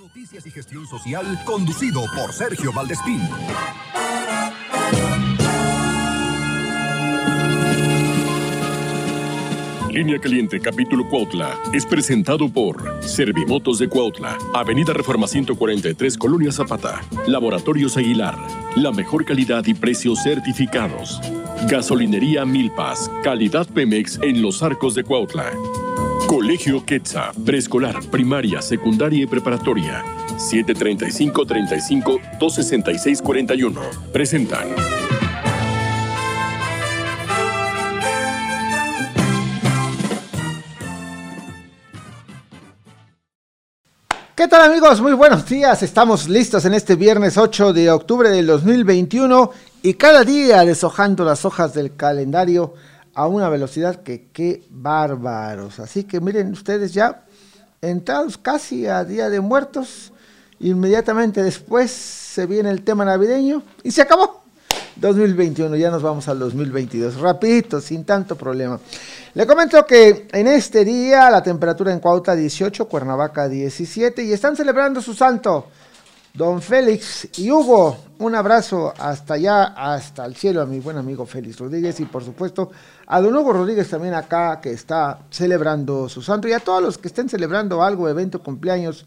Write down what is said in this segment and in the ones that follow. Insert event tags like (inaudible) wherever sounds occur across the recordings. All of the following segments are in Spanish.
Noticias y gestión social conducido por Sergio Valdespín. Línea Caliente Capítulo Cuautla es presentado por Servimotos de Cuautla, Avenida Reforma 143, Colonia Zapata, Laboratorios Aguilar, la mejor calidad y precios certificados. Gasolinería Milpas, calidad Pemex en los arcos de Cuautla. Colegio Quetzal, preescolar, primaria, secundaria y preparatoria. 735-35-266-41. Presentan. ¿Qué tal amigos? Muy buenos días. Estamos listos en este viernes 8 de octubre del 2021 y cada día deshojando las hojas del calendario a una velocidad que qué bárbaros. Así que miren ustedes ya entrados casi a Día de Muertos, inmediatamente después se viene el tema navideño y se acabó. 2021, ya nos vamos al 2022, rapidito, sin tanto problema. Le comento que en este día la temperatura en Cuautla 18, Cuernavaca 17 y están celebrando su santo. Don Félix y Hugo, un abrazo hasta allá, hasta el cielo a mi buen amigo Félix Rodríguez y por supuesto a don Hugo Rodríguez también acá que está celebrando su santo y a todos los que estén celebrando algo, evento, cumpleaños,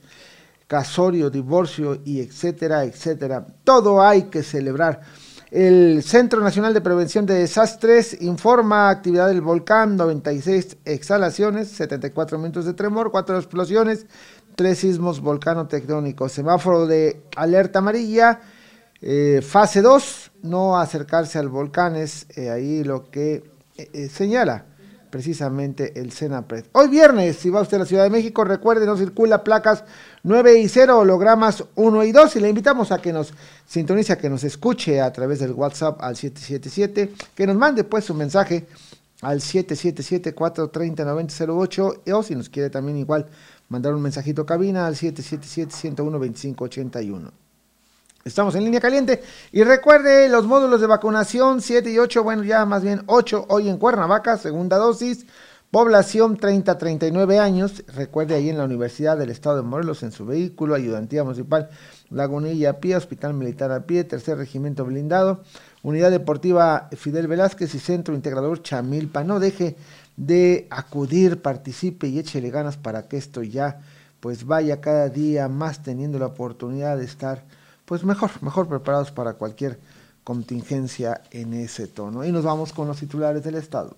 casorio, divorcio y etcétera, etcétera. Todo hay que celebrar. El Centro Nacional de Prevención de Desastres informa actividad del volcán, 96 exhalaciones, 74 minutos de tremor, 4 explosiones, 3 sismos volcano-tectónicos. Semáforo de alerta amarilla, eh, fase 2, no acercarse al volcán es eh, ahí lo que eh, señala precisamente el Senapred. Hoy viernes, si va usted a la Ciudad de México, recuerde, no circula placas 9 y 0, hologramas 1 y 2, y le invitamos a que nos sintonice, a que nos escuche a través del WhatsApp al 777, que nos mande pues su mensaje al 777-430-9008, o si nos quiere también igual mandar un mensajito cabina al 777-101-2581. Estamos en línea caliente. Y recuerde los módulos de vacunación 7 y 8, bueno, ya más bien 8 hoy en Cuernavaca, segunda dosis. Población 30-39 años. Recuerde ahí en la Universidad del Estado de Morelos, en su vehículo, ayudantía municipal Lagunilla a pie, Hospital Militar a pie, Tercer Regimiento Blindado, Unidad Deportiva Fidel Velázquez y Centro Integrador Chamilpa. No deje de acudir, participe y échele ganas para que esto ya pues vaya cada día más teniendo la oportunidad de estar pues mejor, mejor preparados para cualquier contingencia en ese tono. Y nos vamos con los titulares del Estado.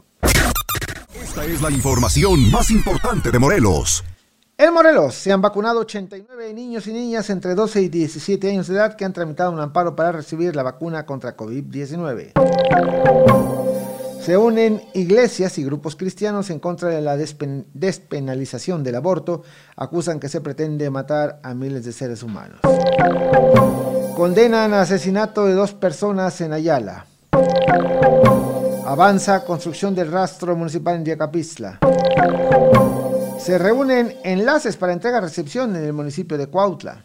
Esta es la información más importante de Morelos. En Morelos se han vacunado 89 niños y niñas entre 12 y 17 años de edad que han tramitado un amparo para recibir la vacuna contra COVID-19. Se unen iglesias y grupos cristianos en contra de la despenalización del aborto. Acusan que se pretende matar a miles de seres humanos. Condenan asesinato de dos personas en Ayala. Avanza construcción del rastro municipal en Yacapistla. Se reúnen enlaces para entrega-recepción en el municipio de Cuautla.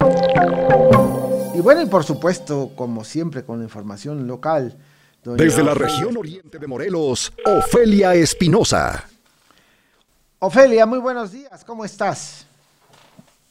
Y bueno, y por supuesto, como siempre, con información local desde la región oriente de Morelos, Ofelia Espinosa. Ofelia, muy buenos días, ¿cómo estás?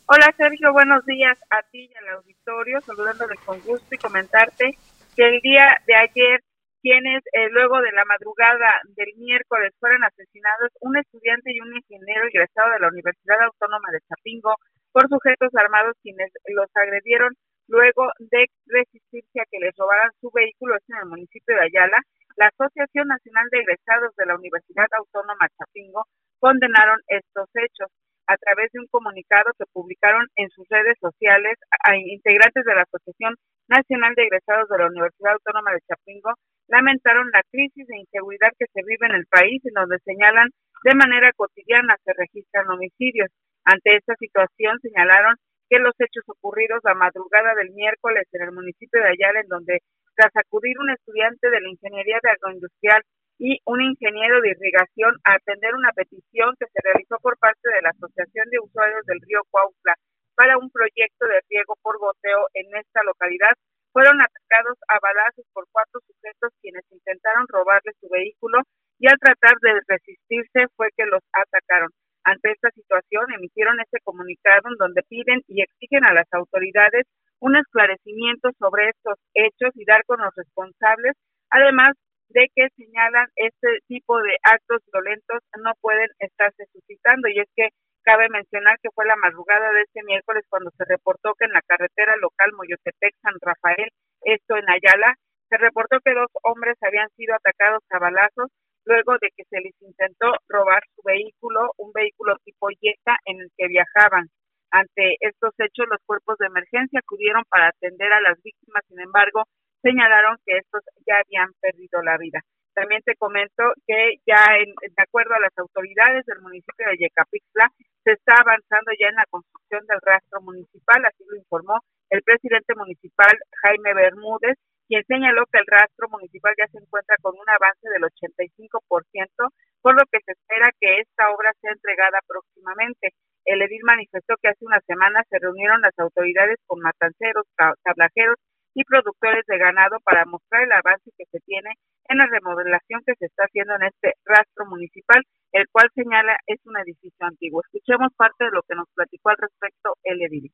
Hola Sergio, buenos días a ti y al auditorio, saludándole con gusto y comentarte que el día de ayer, quienes eh, luego de la madrugada del miércoles fueron asesinados un estudiante y un ingeniero egresado de la Universidad Autónoma de Chapingo por sujetos armados quienes los agredieron luego de resistirse a que les robaran su vehículo en el municipio de Ayala, la Asociación Nacional de Egresados de la Universidad Autónoma Chapingo condenaron estos hechos a través de un comunicado que publicaron en sus redes sociales a integrantes de la Asociación Nacional de Egresados de la Universidad Autónoma de Chapingo lamentaron la crisis de inseguridad que se vive en el país en donde señalan de manera cotidiana se registran homicidios. Ante esta situación señalaron que los hechos ocurridos la madrugada del miércoles en el municipio de Ayala, en donde tras acudir un estudiante de la Ingeniería de Agroindustrial y un ingeniero de irrigación a atender una petición que se realizó por parte de la Asociación de Usuarios del Río Cuautla para un proyecto de riego por goteo en esta localidad, fueron atacados a balazos por cuatro sujetos quienes intentaron robarle su vehículo y al tratar de resistirse fue que los atacaron. Ante esta situación emitieron este comunicado donde piden y exigen a las autoridades un esclarecimiento sobre estos hechos y dar con los responsables, además de que señalan este tipo de actos violentos no pueden estarse suscitando. Y es que cabe mencionar que fue la madrugada de este miércoles cuando se reportó que en la carretera local Moyotepec San Rafael, esto en Ayala, se reportó que dos hombres habían sido atacados a balazos luego de que se les intentó robar su vehículo, un vehículo tipo Jetta en el que viajaban. Ante estos hechos, los cuerpos de emergencia acudieron para atender a las víctimas, sin embargo, señalaron que estos ya habían perdido la vida. También te comento que ya de acuerdo a las autoridades del municipio de Yecapixtla, se está avanzando ya en la construcción del rastro municipal, así lo informó el presidente municipal Jaime Bermúdez, quien señaló que el rastro municipal ya se encuentra con un avance del 85%, por lo que se espera que esta obra sea entregada próximamente. El edil manifestó que hace una semana se reunieron las autoridades con matanceros, tablajeros y productores de ganado para mostrar el avance que se tiene en la remodelación que se está haciendo en este rastro municipal, el cual señala es un edificio antiguo. Escuchemos parte de lo que nos platicó al respecto el edil.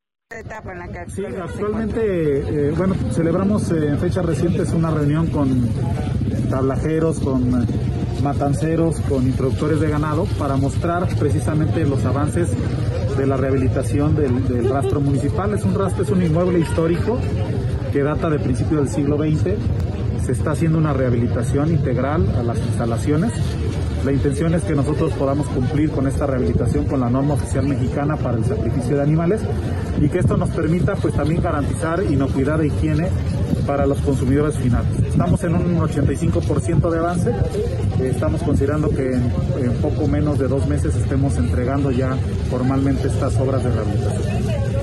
Sí, actualmente, eh, bueno, celebramos eh, en fechas recientes una reunión con tablajeros, con matanceros, con introductores de ganado para mostrar precisamente los avances de la rehabilitación del, del rastro municipal. Es un rastro, es un inmueble histórico que data de principios del siglo XX. Se está haciendo una rehabilitación integral a las instalaciones. La intención es que nosotros podamos cumplir con esta rehabilitación con la norma oficial mexicana para el sacrificio de animales y que esto nos permita pues también garantizar inocuidad e higiene para los consumidores finales. Estamos en un 85% de avance, estamos considerando que en, en poco menos de dos meses estemos entregando ya formalmente estas obras de rehabilitación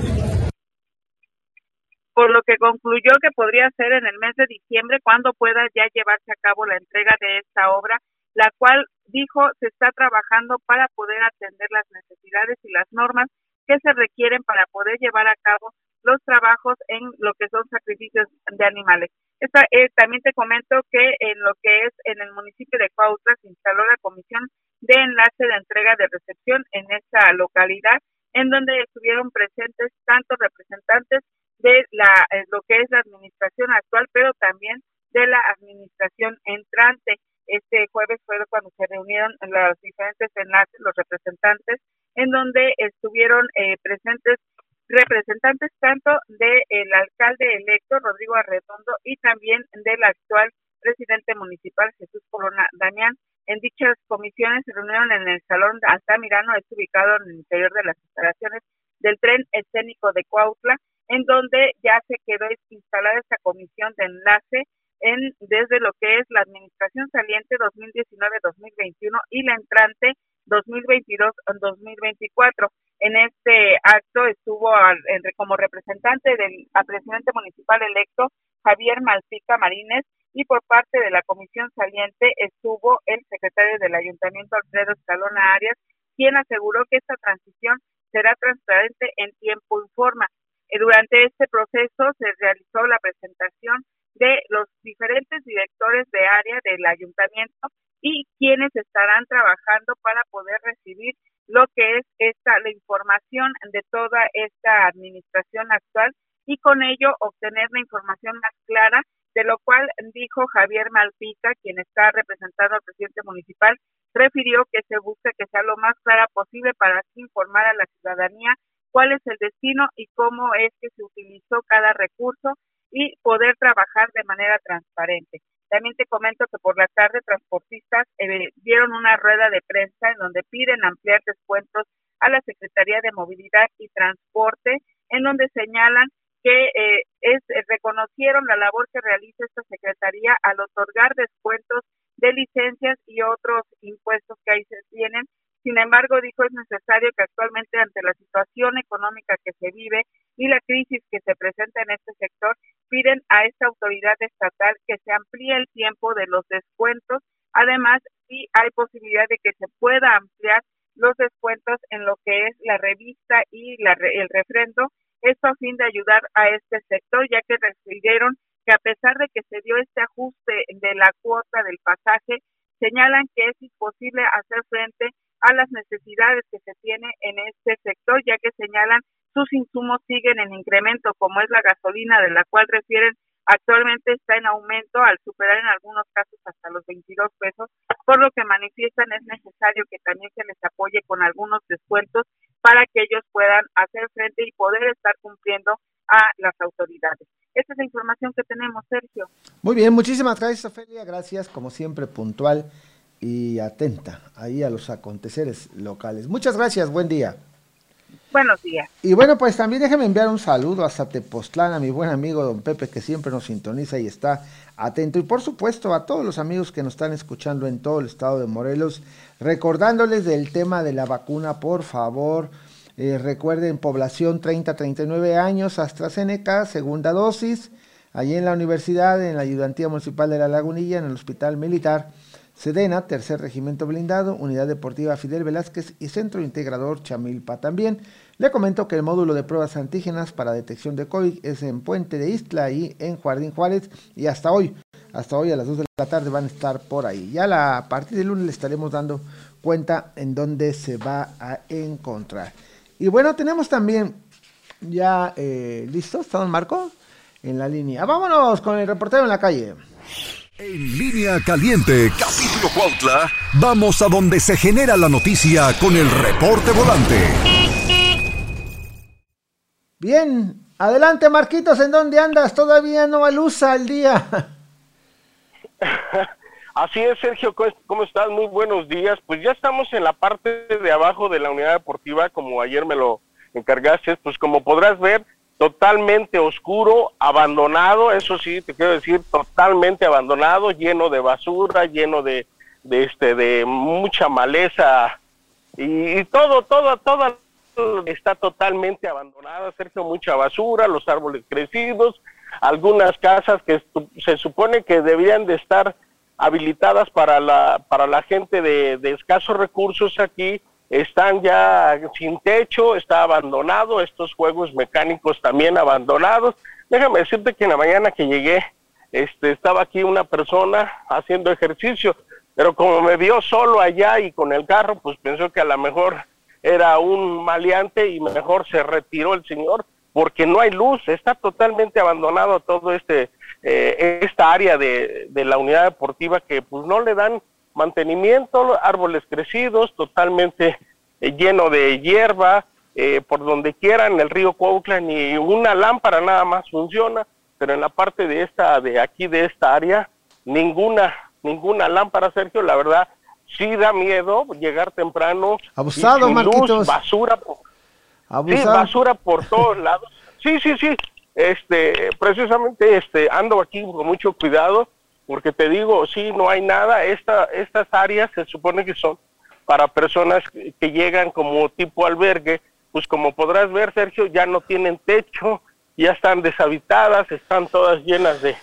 por lo que concluyó que podría ser en el mes de diciembre cuando pueda ya llevarse a cabo la entrega de esta obra, la cual dijo se está trabajando para poder atender las necesidades y las normas que se requieren para poder llevar a cabo los trabajos en lo que son sacrificios de animales. Esta, eh, también te comento que en lo que es en el municipio de Cuautla se instaló la comisión de enlace de entrega de recepción en esta localidad, en donde estuvieron presentes tanto representantes de la, eh, lo que es la administración actual, pero también de la administración entrante. Este jueves fue cuando se reunieron los diferentes enlaces, los representantes, en donde estuvieron eh, presentes representantes tanto del alcalde electo Rodrigo Arredondo y también del actual presidente municipal Jesús Corona Damián. En dichas comisiones se reunieron en el Salón Altamirano, es ubicado en el interior de las instalaciones del tren escénico de Cuautla, en donde ya se quedó instalada esta comisión de enlace en desde lo que es la administración saliente 2019-2021 y la entrante 2022-2024. En este acto estuvo como representante del presidente municipal electo Javier Malpica Marínez y por parte de la comisión saliente estuvo el secretario del ayuntamiento Alfredo Escalona Arias, quien aseguró que esta transición será transparente en tiempo y forma. Eh, durante este proceso se realizó la presentación de los diferentes directores de área del ayuntamiento y quienes estarán trabajando para poder recibir lo que es esta la información de toda esta administración actual y con ello obtener la información más clara de lo cual dijo Javier Malpica, quien está representando al presidente municipal, refirió que se busca que sea lo más clara posible para así informar a la ciudadanía cuál es el destino y cómo es que se utilizó cada recurso y poder trabajar de manera transparente. También te comento que por la tarde transportistas eh, dieron una rueda de prensa en donde piden ampliar descuentos a la Secretaría de Movilidad y Transporte, en donde señalan que eh, es, eh, reconocieron la labor que realiza esta Secretaría al otorgar descuentos de licencias y otros impuestos que ahí se tienen sin embargo, dijo, es necesario que actualmente ante la situación económica que se vive y la crisis que se presenta en este sector, piden a esta autoridad estatal que se amplíe el tiempo de los descuentos. Además, sí hay posibilidad de que se pueda ampliar los descuentos en lo que es la revista y la, el refrendo, esto a fin de ayudar a este sector, ya que recibieron que a pesar de que se dio este ajuste de la cuota del pasaje, señalan que es imposible hacer frente a las necesidades que se tiene en este sector, ya que señalan sus insumos siguen en incremento, como es la gasolina, de la cual refieren actualmente está en aumento al superar en algunos casos hasta los 22 pesos, por lo que manifiestan es necesario que también se les apoye con algunos descuentos para que ellos puedan hacer frente y poder estar cumpliendo a las autoridades. Esta es la información que tenemos, Sergio. Muy bien, muchísimas gracias, Ofelia. Gracias, como siempre, puntual y atenta ahí a los aconteceres locales. Muchas gracias, buen día. Buenos días. Y bueno, pues también déjeme enviar un saludo hasta Tepoztlán a mi buen amigo don Pepe que siempre nos sintoniza y está atento. Y por supuesto a todos los amigos que nos están escuchando en todo el estado de Morelos, recordándoles del tema de la vacuna, por favor. Eh, recuerden, población 30-39 años, AstraZeneca, segunda dosis, allí en la universidad, en la ayudantía municipal de La Lagunilla, en el hospital militar. Sedena, Tercer Regimiento Blindado, Unidad Deportiva Fidel Velázquez y Centro Integrador Chamilpa. También le comento que el módulo de pruebas antígenas para detección de COVID es en Puente de Istla y en Jardín Juárez y hasta hoy, hasta hoy a las 2 de la tarde van a estar por ahí. Ya a partir del lunes le estaremos dando cuenta en dónde se va a encontrar. Y bueno, tenemos también ya eh, listo, ¿está don Marco? En la línea. Vámonos con el reportero en la calle. En línea caliente, capítulo Cuautla, vamos a donde se genera la noticia con el reporte volante. Bien, adelante Marquitos, ¿en dónde andas? Todavía no alusa el día. (laughs) Así es, Sergio, ¿cómo estás? Muy buenos días. Pues ya estamos en la parte de abajo de la unidad deportiva, como ayer me lo encargaste, pues como podrás ver, totalmente oscuro, abandonado, eso sí, te quiero decir, totalmente abandonado, lleno de basura, lleno de, este, de mucha maleza y, todo, todo, todo está totalmente abandonado, Sergio, mucha basura, los árboles crecidos, algunas casas que se supone que deberían de estar habilitadas para la, para la gente de, de escasos recursos aquí, están ya sin techo, está abandonado, estos juegos mecánicos también abandonados. Déjame decirte que en la mañana que llegué, este, estaba aquí una persona haciendo ejercicio, pero como me vio solo allá y con el carro, pues pensó que a lo mejor era un maleante y mejor se retiró el señor, porque no hay luz, está totalmente abandonado todo este, eh, esta área de, de la unidad deportiva que pues no le dan mantenimiento, árboles crecidos, totalmente eh, lleno de hierba, eh, por donde quiera en el río Cuautla, ni una lámpara nada más funciona, pero en la parte de esta, de aquí de esta área, ninguna, ninguna lámpara, Sergio, la verdad, sí da miedo llegar temprano. Abusado, Marquitos. basura, sí, basura por todos (laughs) lados. Sí, sí, sí. Este, precisamente, este, ando aquí con mucho cuidado porque te digo, sí, no hay nada. Esta, estas áreas se supone que son para personas que llegan como tipo albergue, pues como podrás ver, Sergio, ya no tienen techo, ya están deshabitadas, están todas llenas de,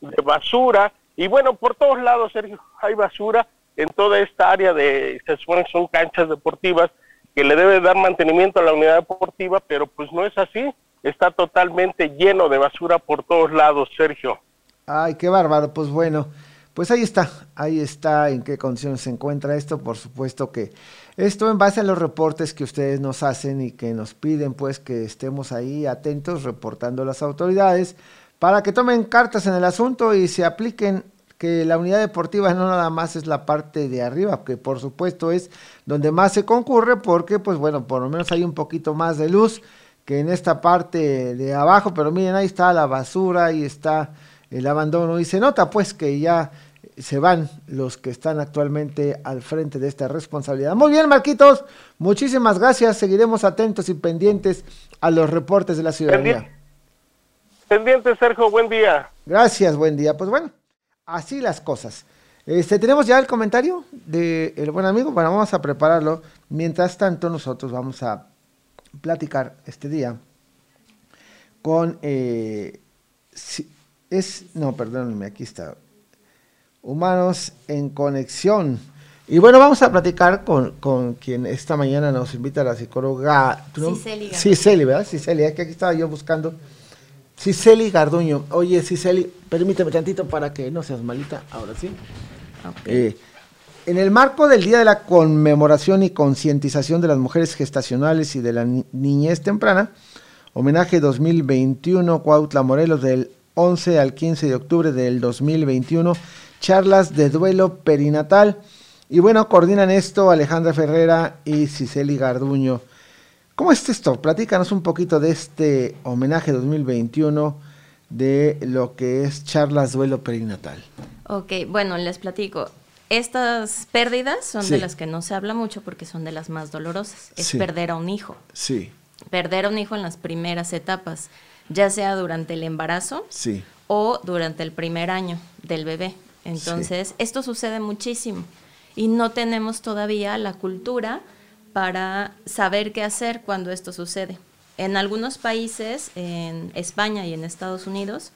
de basura. Y bueno, por todos lados, Sergio, hay basura en toda esta área de, se supone que son canchas deportivas, que le debe dar mantenimiento a la unidad deportiva, pero pues no es así, está totalmente lleno de basura por todos lados, Sergio. Ay, qué bárbaro. Pues bueno, pues ahí está, ahí está en qué condiciones se encuentra esto. Por supuesto que esto en base a los reportes que ustedes nos hacen y que nos piden, pues que estemos ahí atentos reportando a las autoridades para que tomen cartas en el asunto y se apliquen que la unidad deportiva no nada más es la parte de arriba, que por supuesto es donde más se concurre porque pues bueno, por lo menos hay un poquito más de luz que en esta parte de abajo, pero miren, ahí está la basura, ahí está el abandono y se nota pues que ya se van los que están actualmente al frente de esta responsabilidad. Muy bien, Marquitos, muchísimas gracias. Seguiremos atentos y pendientes a los reportes de la ciudadanía. Pendiente, Sergio, buen día. Gracias, buen día. Pues bueno, así las cosas. Este, tenemos ya el comentario del buen amigo. Bueno, vamos a prepararlo. Mientras tanto, nosotros vamos a platicar este día con eh, es, no, perdónenme, aquí está. Humanos en conexión. Y bueno, vamos a platicar con, con quien esta mañana nos invita la psicóloga. Ciceli. Ciceli, ¿verdad? Ciceli, que aquí estaba yo buscando. Ciceli Garduño. Oye, Ciceli, permíteme tantito para que no seas malita. Ahora sí. Eh, en el marco del Día de la Conmemoración y Concientización de las Mujeres Gestacionales y de la Niñez Temprana, Homenaje 2021, Cuautla Morelos, del 11 al 15 de octubre del 2021. Charlas de duelo perinatal. Y bueno, coordinan esto Alejandra Ferrera y Ciceli Garduño. ¿Cómo es esto? Platícanos un poquito de este homenaje 2021 de lo que es charlas duelo perinatal. Ok, bueno, les platico. Estas pérdidas son de las que no se habla mucho porque son de las más dolorosas. Es perder a un hijo. Sí. Perder a un hijo en las primeras etapas, ya sea durante el embarazo sí. o durante el primer año del bebé. Entonces, esto sucede muchísimo y no tenemos todavía la cultura para saber qué hacer cuando esto sucede. En algunos países, en España y en Estados Unidos,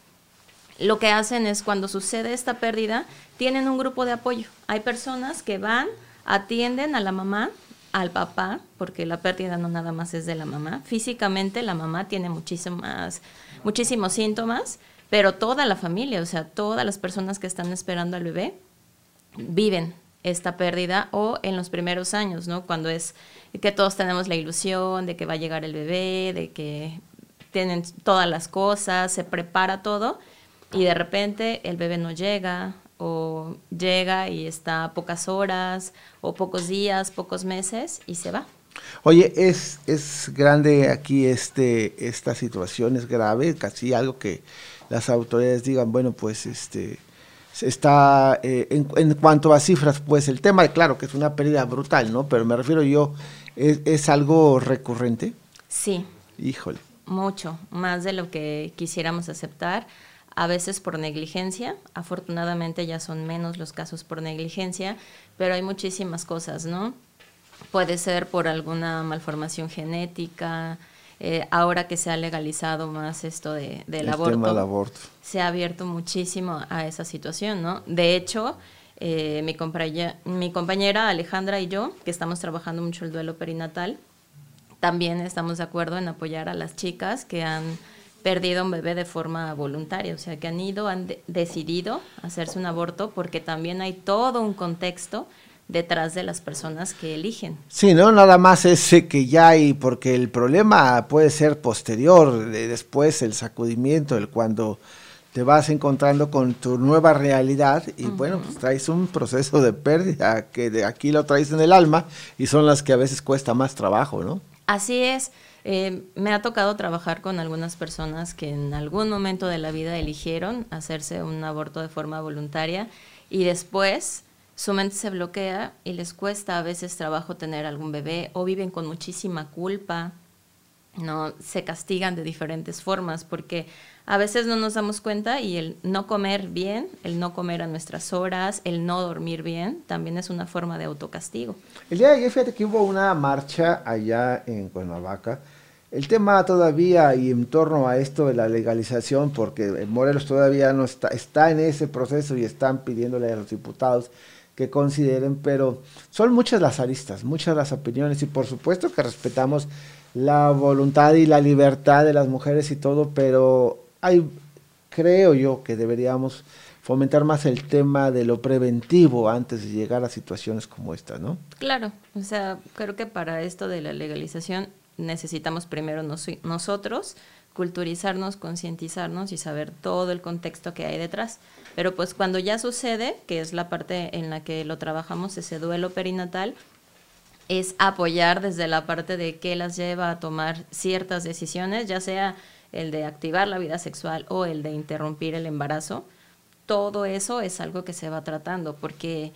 lo que hacen es cuando sucede esta pérdida, tienen un grupo de apoyo. Hay personas que van, atienden a la mamá, al papá, porque la pérdida no nada más es de la mamá. Físicamente la mamá tiene muchísimas, muchísimos síntomas, pero toda la familia, o sea, todas las personas que están esperando al bebé, viven esta pérdida o en los primeros años, ¿no? Cuando es que todos tenemos la ilusión de que va a llegar el bebé, de que tienen todas las cosas, se prepara todo y de repente el bebé no llega o llega y está pocas horas o pocos días, pocos meses y se va. Oye, es, es grande aquí este, esta situación, es grave, casi algo que las autoridades digan, bueno, pues este está eh, en, cuanto a cifras, pues el tema, claro que es una pérdida brutal, ¿no? Pero me refiero yo, ¿es, es algo recurrente? Sí. Híjole. Mucho, más de lo que quisiéramos aceptar, a veces por negligencia, afortunadamente ya son menos los casos por negligencia, pero hay muchísimas cosas, ¿no? Puede ser por alguna malformación genética, eh, ahora que se ha legalizado más esto de, del aborto, se ha abierto muchísimo a esa situación, ¿no? De hecho, eh, mi, compañera, mi compañera Alejandra y yo, que estamos trabajando mucho el duelo perinatal, también estamos de acuerdo en apoyar a las chicas que han perdido un bebé de forma voluntaria, o sea, que han ido, han decidido hacerse un aborto porque también hay todo un contexto detrás de las personas que eligen. Sí, no nada más ese que ya hay, porque el problema puede ser posterior, de después el sacudimiento, el cuando te vas encontrando con tu nueva realidad y bueno, pues traes un proceso de pérdida que de aquí lo traes en el alma y son las que a veces cuesta más trabajo, ¿no? Así es. Eh, me ha tocado trabajar con algunas personas que en algún momento de la vida eligieron hacerse un aborto de forma voluntaria y después su mente se bloquea y les cuesta a veces trabajo tener algún bebé o viven con muchísima culpa, no se castigan de diferentes formas porque a veces no nos damos cuenta y el no comer bien, el no comer a nuestras horas, el no dormir bien, también es una forma de autocastigo. El día de ayer, fíjate que hubo una marcha allá en Cuernavaca. El tema todavía y en torno a esto de la legalización, porque Morelos todavía no está, está en ese proceso y están pidiéndole a los diputados que consideren, pero son muchas las aristas, muchas las opiniones y por supuesto que respetamos la voluntad y la libertad de las mujeres y todo, pero hay, creo yo que deberíamos fomentar más el tema de lo preventivo antes de llegar a situaciones como esta, ¿no? Claro, o sea, creo que para esto de la legalización necesitamos primero nosotros culturizarnos, concientizarnos y saber todo el contexto que hay detrás. Pero pues cuando ya sucede, que es la parte en la que lo trabajamos, ese duelo perinatal, es apoyar desde la parte de qué las lleva a tomar ciertas decisiones, ya sea el de activar la vida sexual o el de interrumpir el embarazo. Todo eso es algo que se va tratando porque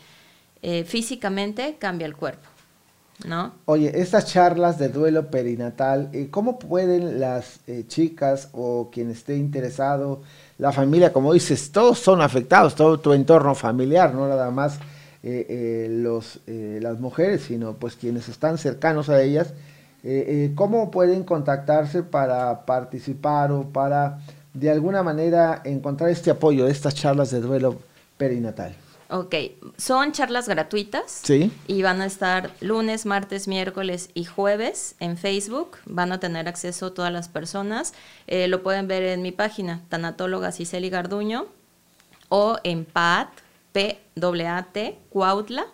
eh, físicamente cambia el cuerpo. ¿No? Oye, estas charlas de duelo perinatal, eh, ¿cómo pueden las eh, chicas o quien esté interesado la familia, como dices, todos son afectados, todo tu entorno familiar, no nada más eh, eh, los, las mujeres, sino pues quienes están cercanos a ellas, ¿cómo pueden contactarse para participar o para de alguna manera encontrar este apoyo de estas charlas de duelo perinatal? Ok, son charlas gratuitas. Sí. Y van a estar lunes, martes, miércoles y jueves en Facebook. Van a tener acceso todas las personas. Eh, lo pueden ver en mi página, Tanatóloga Ciceli Garduño, o en PAT, P-A-T, Cuautla.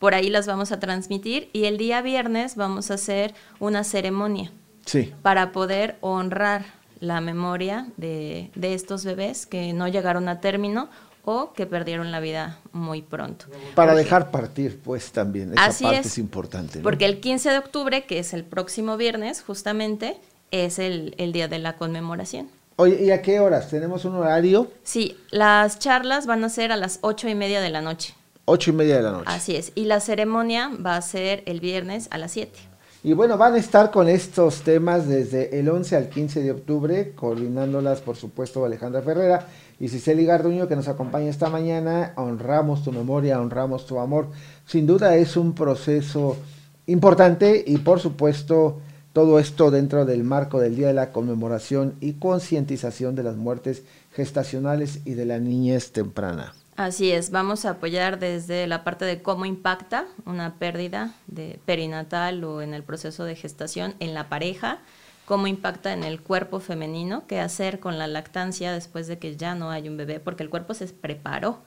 Por ahí las vamos a transmitir. Y el día viernes vamos a hacer una ceremonia Sí. Para poder honrar la memoria de, de estos bebés que no llegaron a término o que perdieron la vida muy pronto. Para dejar partir, pues también, esa Así parte es, es, importante. ¿no? Porque el 15 de octubre, que es el próximo viernes, justamente, es el, el día de la conmemoración. Oye, ¿y a qué horas? ¿Tenemos un horario? Sí, las charlas van a ser a las ocho y media de la noche. Ocho y media de la noche. Así es. Y la ceremonia va a ser el viernes a las 7. Y bueno, van a estar con estos temas desde el 11 al 15 de octubre, coordinándolas, por supuesto, Alejandra Ferrera y Cicely Garduño, que nos acompaña esta mañana. Honramos tu memoria, honramos tu amor. Sin duda es un proceso importante y, por supuesto, todo esto dentro del marco del Día de la Conmemoración y concientización de las muertes gestacionales y de la niñez temprana. Así es, vamos a apoyar desde la parte de cómo impacta una pérdida de perinatal o en el proceso de gestación en la pareja, cómo impacta en el cuerpo femenino, qué hacer con la lactancia después de que ya no hay un bebé, porque el cuerpo se preparó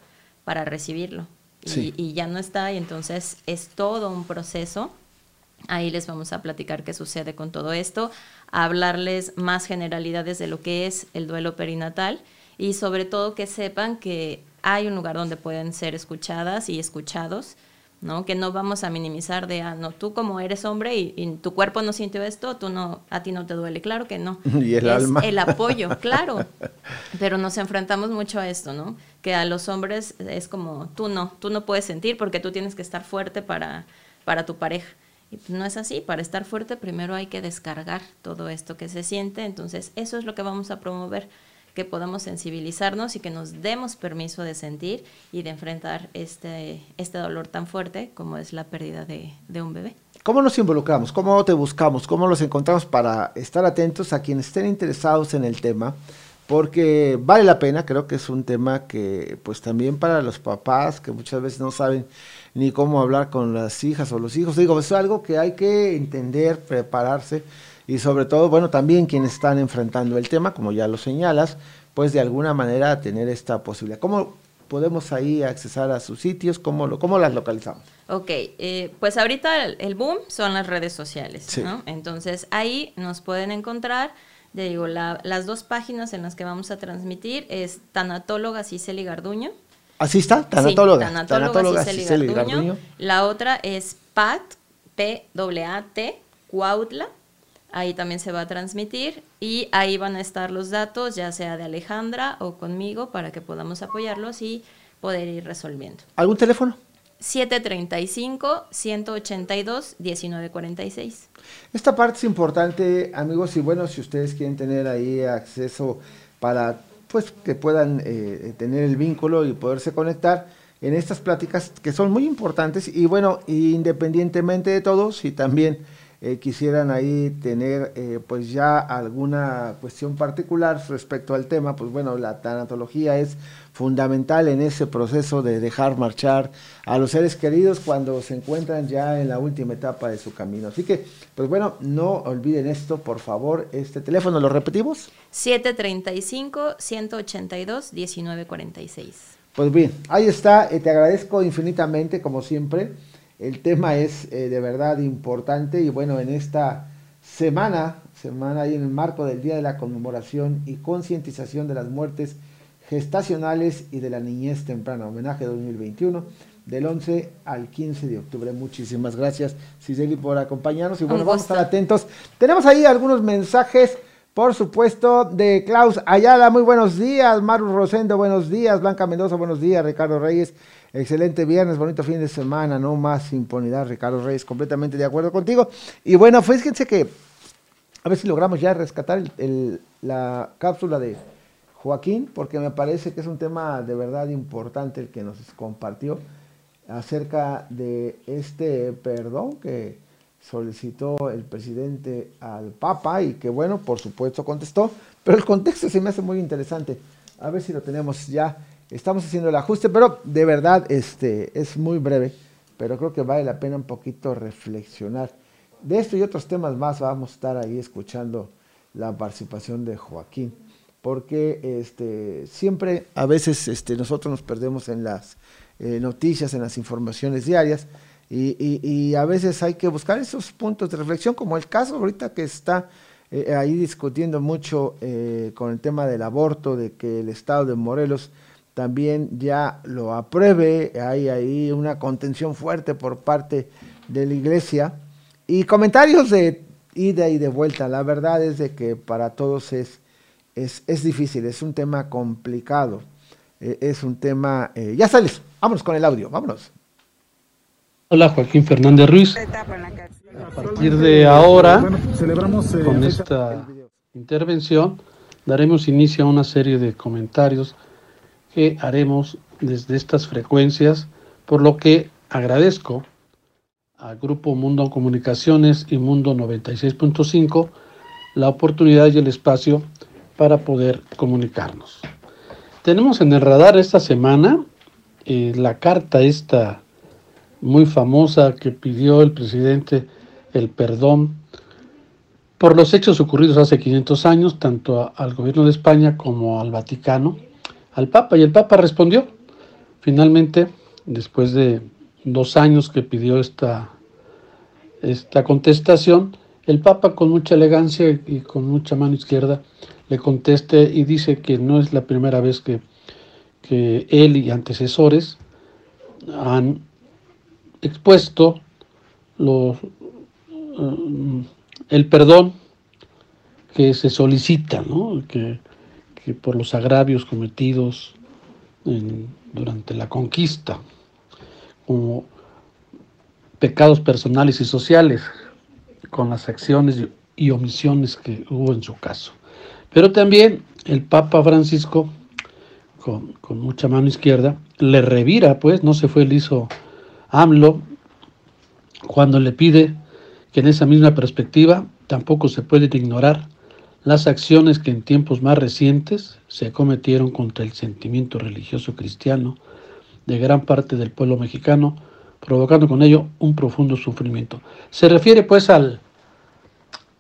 para recibirlo y, Sí. y ya no está, y entonces es todo un proceso. Ahí les vamos a platicar qué sucede con todo esto, a hablarles más generalidades de lo que es el duelo perinatal y sobre todo que sepan que hay un lugar donde pueden ser escuchadas y escuchados, ¿no? Que no vamos a minimizar de, ah, no, tú como eres hombre y, y tu cuerpo no sintió esto, tú no, a ti no te duele, claro que no. (laughs) Y el es alma. el apoyo, (laughs) claro. Pero nos enfrentamos mucho a esto, ¿no? Que a los hombres es como, tú no, tú no puedes sentir porque tú tienes que estar fuerte para, para tu pareja. Y pues no es así, para estar fuerte primero hay que descargar todo esto que se siente, entonces eso es lo que vamos a promover, que podamos sensibilizarnos y que nos demos permiso de sentir y de enfrentar este, este dolor tan fuerte como es la pérdida de, de un bebé. ¿Cómo nos involucramos? ¿Cómo te buscamos? ¿Cómo los encontramos para estar atentos a quienes estén interesados en el tema? Porque vale la pena, creo que es un tema que pues también para los papás que muchas veces no saben ni cómo hablar con las hijas o los hijos, digo, es algo que hay que entender, prepararse y sobre todo, bueno, también quienes están enfrentando el tema, como ya lo señalas, pues de alguna manera tener esta posibilidad. ¿Cómo podemos ahí accesar a sus sitios? ¿Cómo, lo, cómo las localizamos? Ok, eh, pues ahorita el, el boom son las redes sociales, Sí. ¿no? Entonces ahí nos pueden encontrar, ya digo, la- las dos páginas en las que vamos a transmitir es Tanatóloga Cicely Garduño. Así está, Sí, tanatóloga. Tanatóloga Cicely Cicely Garduño. Garduño. La otra es PAT, P-A-T, Cuautla. Ahí también se va a transmitir y ahí van a estar los datos, ya sea de Alejandra o conmigo, para que podamos apoyarlos y poder ir resolviendo. ¿Algún teléfono? 735-182-1946. Esta parte es importante, amigos, y bueno, si ustedes quieren tener ahí acceso para pues que puedan eh, tener el vínculo y poderse conectar en estas pláticas que son muy importantes y bueno, independientemente de todo, si también eh, quisieran ahí tener eh, pues ya alguna cuestión particular respecto al tema, pues bueno, la tanatología es fundamental en ese proceso de dejar marchar a los seres queridos cuando se encuentran ya en la última etapa de su camino. Así que, pues bueno, no olviden esto, por favor, este teléfono, ¿lo repetimos? 735-182-1946. Pues bien, ahí está, eh, te agradezco infinitamente, como siempre. El tema es eh, de verdad importante y bueno, en esta semana, semana ahí en el marco del Día de la Conmemoración y Concientización de las Muertes Gestacionales y de la Niñez Temprana, homenaje 2021, del 11 al 15 de octubre. Muchísimas gracias, Ciseli, por acompañarnos y bueno, vamos a estar atentos. Tenemos ahí algunos mensajes. Por supuesto, de Klaus Ayala, muy buenos días. Maru Rosendo, buenos días. Blanca Mendoza, buenos días. Ricardo Reyes, excelente viernes, bonito fin de semana. No más impunidad, Ricardo Reyes, completamente de acuerdo contigo. Y bueno, fíjense que a ver si logramos ya rescatar la cápsula de Joaquín, porque me parece que es un tema de verdad importante el que nos compartió acerca de este perdón que solicitó el presidente al Papa y que bueno, por supuesto contestó, pero el contexto se me hace muy interesante. A ver si lo tenemos ya. Estamos haciendo el ajuste, pero de verdad este es muy breve, pero creo que vale la pena un poquito reflexionar. De esto y otros temas más vamos a estar ahí escuchando la participación de Joaquín, porque este siempre a veces este nosotros nos perdemos en las eh, noticias, en las informaciones diarias Y, a veces hay que buscar esos puntos de reflexión, como el caso ahorita que está eh, ahí discutiendo mucho eh, con el tema del aborto, de que el Estado de Morelos también ya lo apruebe, hay ahí una contención fuerte por parte de la iglesia. Y comentarios de ida y de vuelta, la verdad es de que para todos es, es, es difícil, es un tema complicado, eh, es un tema... Eh, ya sales, vámonos con el audio, vámonos. Hola Joaquín Fernández Ruiz. A partir de ahora, celebramos con esta intervención, daremos inicio a una serie de comentarios que haremos desde estas frecuencias, por lo que agradezco al Grupo Mundo Comunicaciones y Mundo 96.5 la oportunidad y el espacio para poder comunicarnos. Tenemos en el radar esta semana eh, la carta esta muy famosa que pidió el presidente el perdón por los hechos ocurridos hace 500 años, tanto al gobierno de España como al Vaticano, al Papa, y el Papa respondió. Finalmente, después de dos años que pidió esta, esta contestación, el Papa con mucha elegancia y con mucha mano izquierda le conteste y dice que no es la primera vez que, que él y antecesores han expuesto los, eh, el perdón que se solicita, que, por los agravios cometidos durante la conquista, como pecados personales y sociales, con las acciones y omisiones que hubo en su caso. Pero también el Papa Francisco, con, mucha mano izquierda, le revira, pues, no se fue liso AMLO, cuando le pide que en esa misma perspectiva tampoco se puede ignorar las acciones que en tiempos más recientes se cometieron contra el sentimiento religioso cristiano de gran parte del pueblo mexicano, provocando con ello un profundo sufrimiento. Se refiere pues al,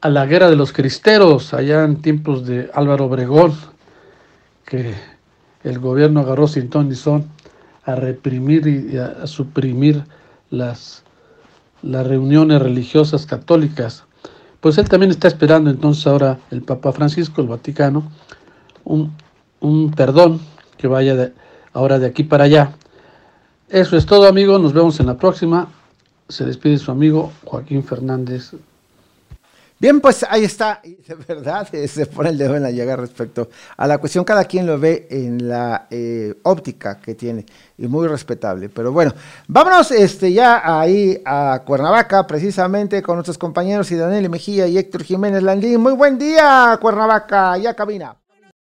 a la guerra de los cristeros allá en tiempos de Álvaro Obregón, que el gobierno agarró sin ton ni son a reprimir y a suprimir las las reuniones religiosas católicas. Pues él también está esperando entonces ahora el Papa Francisco, el Vaticano, un, perdón que vaya de, ahora de aquí para allá. Eso es todo, amigos. Nos vemos en la próxima. Se despide su amigo Joaquín Fernández Bien, pues ahí está, de verdad se pone el dedo en la llaga respecto a la cuestión, cada quien lo ve en la eh, óptica que tiene y muy respetable. Pero bueno, vámonos este, ya ahí a Cuernavaca, precisamente con nuestros compañeros y Daniel Mejía y Héctor Jiménez Landín. Muy buen día, Cuernavaca, ya cabina.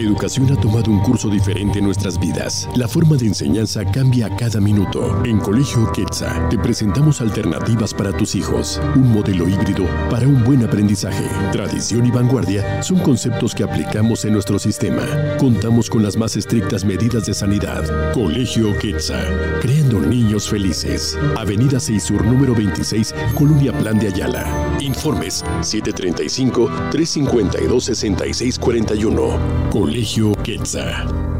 La educación ha tomado un curso diferente en nuestras vidas. La forma de enseñanza cambia a cada minuto. En Colegio Quetzal te presentamos alternativas para tus hijos. Un modelo híbrido para un buen aprendizaje. Tradición y vanguardia son conceptos que aplicamos en nuestro sistema. Contamos con las más estrictas medidas de sanidad. Colegio Quetzal, creando niños felices. Avenida 6 Sur, número 26, Colonia Plan de Ayala. Informes 735 352 6641. Colegio Quetzal.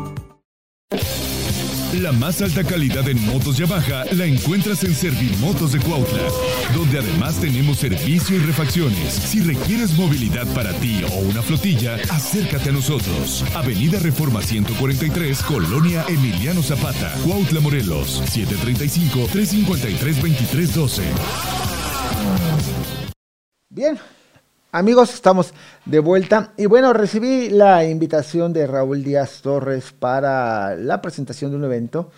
La más alta calidad en motos Yamaha la encuentras en Servimotos de Cuautla, donde además tenemos servicio y refacciones. Si requieres movilidad para ti o una flotilla, acércate a nosotros. Avenida Reforma 143, Colonia Emiliano Zapata, Cuautla, Morelos, 735-353-2312. Bien, Amigos, estamos de vuelta y bueno, recibí la invitación de Raúl Díaz Torres para la presentación de un evento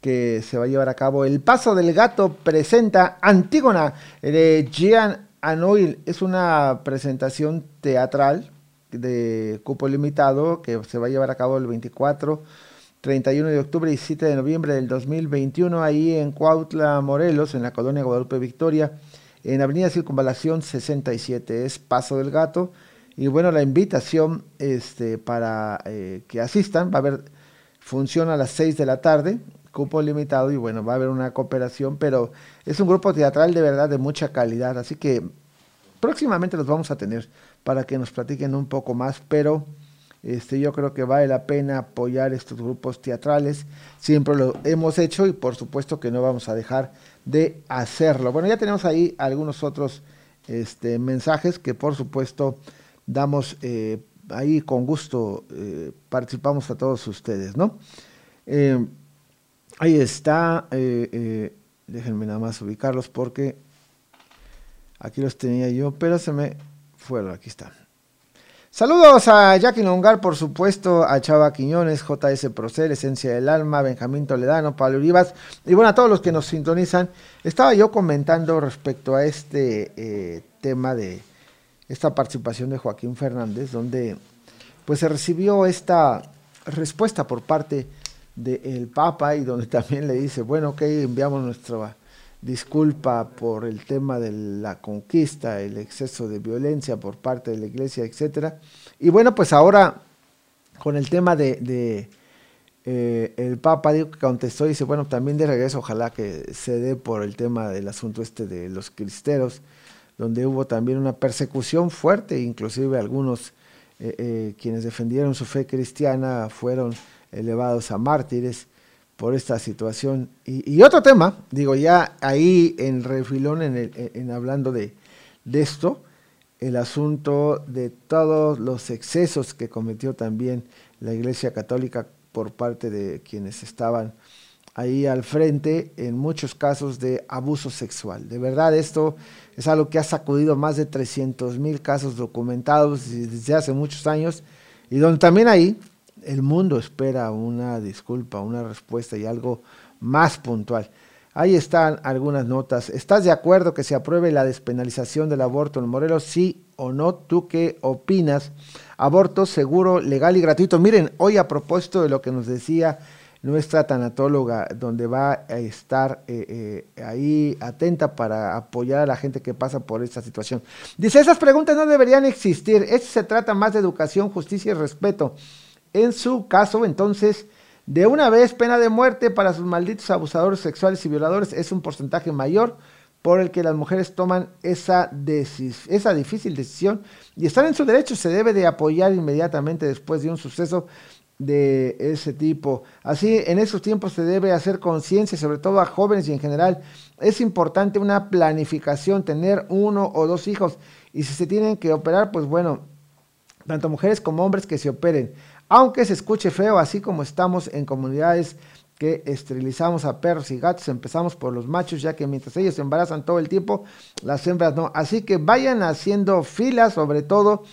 que se va a llevar a cabo. El Paso del Gato presenta Antígona de Gian Anoil. Es una presentación teatral de cupo limitado que se va a llevar a cabo el 24, 31 de octubre y 7 de noviembre del 2021 ahí en Cuautla, Morelos, en la colonia Guadalupe Victoria en Avenida Circunvalación 67, es Paso del Gato. Y bueno, la invitación este, para eh, que asistan va a haber función a las 6 de la tarde, cupo limitado y bueno, va a haber una cooperación, pero es un grupo teatral de verdad de mucha calidad, así que próximamente los vamos a tener para que nos platiquen un poco más, pero este, yo creo que vale la pena apoyar estos grupos teatrales, siempre lo hemos hecho y por supuesto que no vamos a dejar de hacerlo. Bueno, ya tenemos ahí algunos otros este, mensajes que por supuesto damos eh, ahí con gusto, eh, participamos a todos ustedes, ¿no? Eh, ahí está, déjenme nada más ubicarlos porque aquí los tenía yo, pero se me fueron, aquí están. Saludos a Jackie Longar, por supuesto, a Chava Quiñones, JS Procel, Esencia del Alma, Benjamín Toledano, Pablo Uribas, y bueno, a todos los que nos sintonizan. Estaba yo comentando respecto a este eh, tema de esta participación de Joaquín Fernández, donde pues se recibió esta respuesta por parte del Papa y donde (laughs) también le dice, bueno, ok, enviamos nuestra disculpa por el tema de la conquista, el exceso de violencia por parte de la iglesia, etcétera. Y bueno, pues ahora con el tema de, eh, el Papa digo que contestó y dice, bueno, también de regreso ojalá que se dé por el tema del asunto este de los cristeros, donde hubo también una persecución fuerte, inclusive algunos eh, eh, quienes defendieron su fe cristiana fueron elevados a mártires por esta situación. Y, otro tema, digo, ya ahí en refilón, en, hablando de, de, esto, el asunto de todos los excesos que cometió también la Iglesia Católica por parte de quienes estaban ahí al frente en muchos casos de abuso sexual. De verdad, esto es algo que ha sacudido más de 300 mil casos documentados desde hace muchos años y donde también ahí el mundo espera una disculpa, una respuesta y algo más puntual. Ahí están algunas notas. ¿Estás de acuerdo que se apruebe la despenalización del aborto en Morelos? Sí o no. ¿Tú qué opinas? Aborto seguro, legal y gratuito. Miren, hoy a propósito de lo que nos decía nuestra tanatóloga, donde va a estar eh, eh, ahí atenta para apoyar a la gente que pasa por esta situación. Dice, esas preguntas no deberían existir. Esto se trata más de educación, justicia y respeto. En su caso, entonces, de una vez pena de muerte para sus malditos abusadores sexuales y violadores es un porcentaje mayor por el que las mujeres toman esa, esa difícil decisión y están en su derecho, se debe de apoyar inmediatamente después de un suceso de ese tipo. Así, en esos tiempos se debe hacer conciencia, sobre todo a jóvenes y en general. Es importante una planificación, tener uno o dos hijos. Y si se tienen que operar, pues bueno, tanto mujeres como hombres que se operen. Aunque se escuche feo, así como estamos en comunidades que esterilizamos a perros y gatos, empezamos por los machos, ya que mientras ellos se embarazan todo el tiempo, las hembras no. Así que vayan haciendo filas, sobre todo,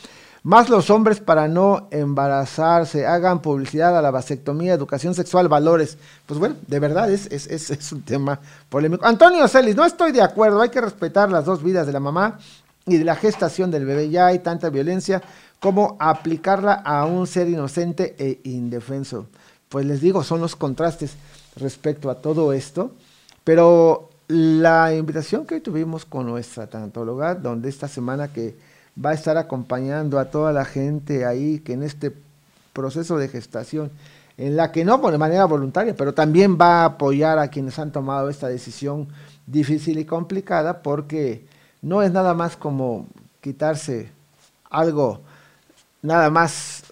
más los hombres para no embarazarse, hagan publicidad a la vasectomía, educación sexual, valores. Pues bueno, de verdad es, es, es, es un tema polémico. Antonio Celis, no estoy de acuerdo, hay que respetar las dos vidas de la mamá y de la gestación del bebé. Ya hay tanta violencia, cómo aplicarla a un ser inocente e indefenso. Pues les digo, son los contrastes respecto a todo esto, pero la invitación que hoy tuvimos con nuestra tanatóloga, donde esta semana que va a estar acompañando a toda la gente ahí que en este proceso de gestación, en la que no de manera voluntaria, pero también va a apoyar a quienes han tomado esta decisión difícil y complicada, porque no es nada más como quitarse algo nada más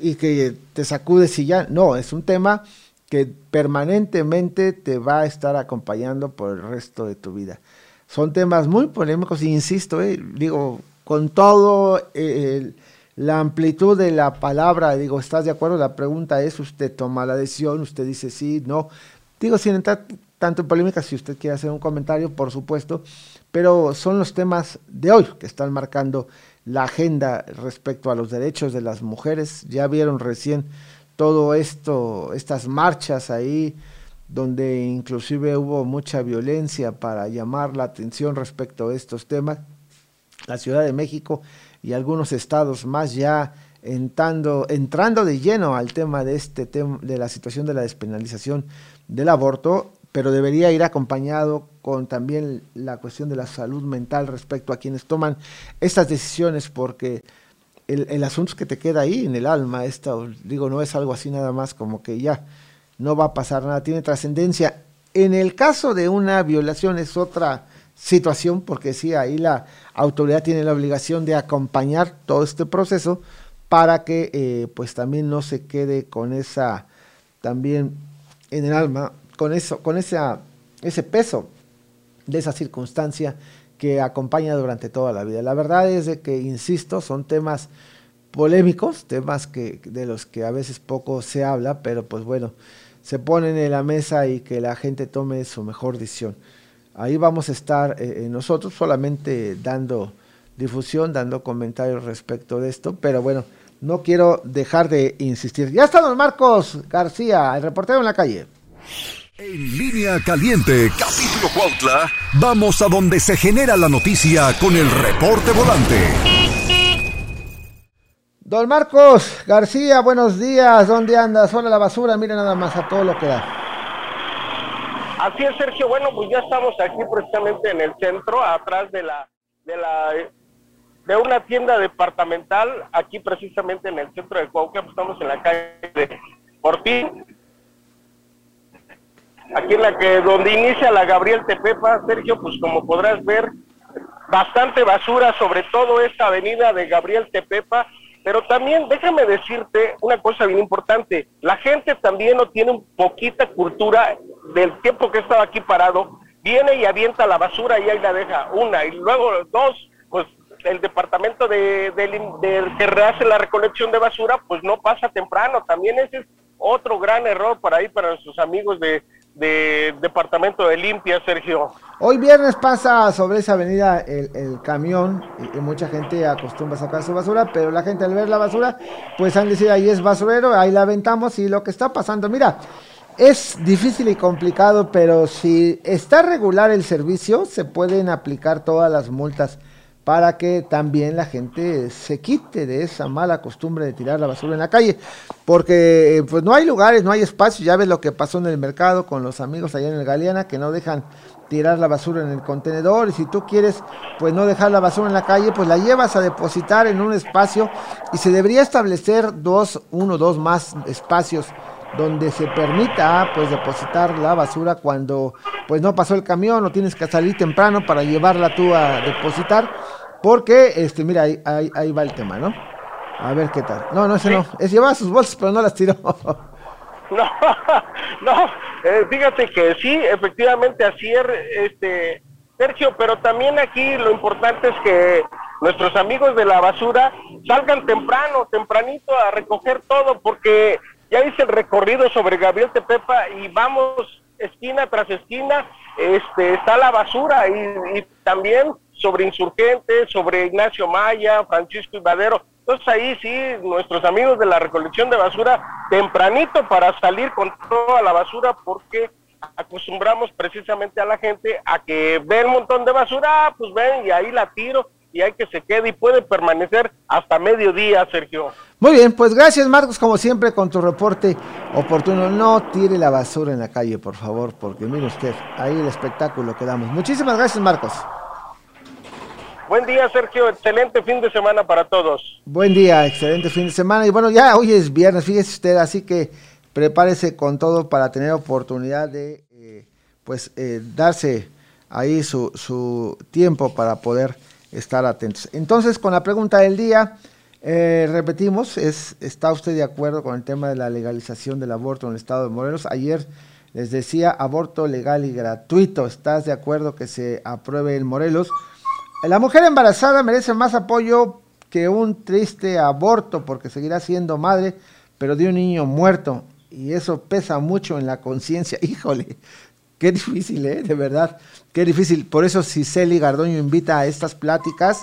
y que te sacudes y ya. No, es un tema que permanentemente te va a estar acompañando por el resto de tu vida. Son temas muy polémicos, y insisto, eh, digo, con todo eh, la amplitud de la palabra, digo, ¿estás de acuerdo? La pregunta es, usted toma la decisión, usted dice sí, no. Digo, sin entrar tanto en polémica, si usted quiere hacer un comentario, por supuesto, pero son los temas de hoy que están marcando la agenda respecto a los derechos de las mujeres. Ya vieron recién todo esto, estas marchas ahí, donde inclusive hubo mucha violencia para llamar la atención respecto a estos temas. La Ciudad de México y algunos estados más ya entrando, entrando de lleno al tema de este tema de la situación de la despenalización del aborto, pero debería ir acompañado con también la cuestión de la salud mental respecto a quienes toman estas decisiones, porque el, el asunto que te queda ahí en el alma, esto, digo, no es algo así nada más como que ya no va a pasar nada, tiene trascendencia. En el caso de una violación es otra situación, porque sí, ahí la autoridad tiene la obligación de acompañar todo este proceso para que eh, pues también no se quede con esa, también en el alma, con eso, con esa, ese peso de esa circunstancia que acompaña durante toda la vida. La verdad es de que, insisto, son temas polémicos, temas que, de los que a veces poco se habla, pero pues bueno, se ponen en la mesa y que la gente tome su mejor decisión. Ahí vamos a estar eh, nosotros solamente dando difusión, dando comentarios respecto de esto, pero bueno, no quiero dejar de insistir. Ya está don Marcos García, el reportero en la calle. En línea caliente, capítulo Cuautla, vamos a donde se genera la noticia con el reporte volante. Don Marcos García, buenos días. ¿Dónde andas? Hola la basura, mire nada más a todo lo que da. Así es, Sergio. Bueno, pues ya estamos aquí precisamente en el centro, atrás de la de la de una tienda departamental, aquí precisamente en el centro de Cuauhtémoc, estamos en la calle de Portín, aquí en la que donde inicia la Gabriel Tepepa, Sergio, pues como podrás ver, bastante basura, sobre todo esta avenida de Gabriel Tepepa, pero también déjame decirte una cosa bien importante, la gente también no tiene un poquita cultura del tiempo que estaba aquí parado, viene y avienta la basura y ahí la deja, una, y luego dos, pues el departamento de, de, que hace la recolección de basura, pues no pasa temprano, también ese es otro gran error para ahí, para nuestros amigos de, de departamento de limpia, Sergio. Hoy viernes pasa sobre esa avenida el, camión y, mucha gente acostumbra sacar su basura, pero la gente al ver la basura, pues han decidido ahí es basurero, ahí la aventamos y lo que está pasando, mira, es difícil y complicado, pero si está regular el servicio, se pueden aplicar todas las multas para que también la gente se quite de esa mala costumbre de tirar la basura en la calle, porque eh, pues no hay lugares, no hay espacio, ya ves lo que pasó en el mercado con los amigos allá en el Galeana que no dejan tirar la basura en el contenedor. Y si tú quieres pues no dejar la basura en la calle, pues la llevas a depositar en un espacio. Y se debería establecer dos, uno, dos más espacios donde se permita pues depositar la basura cuando pues no pasó el camión o tienes que salir temprano para llevarla tú a depositar porque este mira ahí, ahí, va el tema no a ver qué tal. No no ese no. Es llevar sus bolsas pero no las tiró. (laughs) No (laughs) no. Eh, fíjate que sí efectivamente así es este Sergio pero también aquí lo importante es que nuestros amigos de la basura salgan temprano tempranito a recoger todo porque ya hice el recorrido sobre Gabriel Tepepa y vamos esquina tras esquina, este, está la basura y, también sobre insurgentes, sobre Ignacio Maya, Francisco Ibadero. Entonces ahí sí, nuestros amigos de la recolección de basura, tempranito para salir con toda la basura porque acostumbramos precisamente a la gente a que ve un montón de basura, ah, pues ven y ahí la tiro y hay que se quede y puede permanecer hasta mediodía, Sergio. Muy bien, pues gracias Marcos, como siempre, con tu reporte oportuno. No tire la basura en la calle, por favor, porque mire usted, ahí el espectáculo que damos. Muchísimas gracias, Marcos. Buen día, Sergio. Excelente fin de semana para todos. Buen día, excelente fin de semana. Y bueno, ya hoy es viernes, fíjese usted, así que prepárese con todo para tener oportunidad de, eh, pues, eh, darse ahí su, su tiempo para poder estar atentos. Entonces, con la pregunta del día, eh, repetimos, es, ¿está usted de acuerdo con el tema de la legalización del aborto en el estado de Morelos? Ayer les decía aborto legal y gratuito. ¿Estás de acuerdo que se apruebe en Morelos? La mujer embarazada merece más apoyo que un triste aborto porque seguirá siendo madre, pero de un niño muerto. Y eso pesa mucho en la conciencia. (laughs) Híjole, Qué difícil, ¿eh? De verdad, qué difícil. Por eso si Celi Gardoño invita a estas pláticas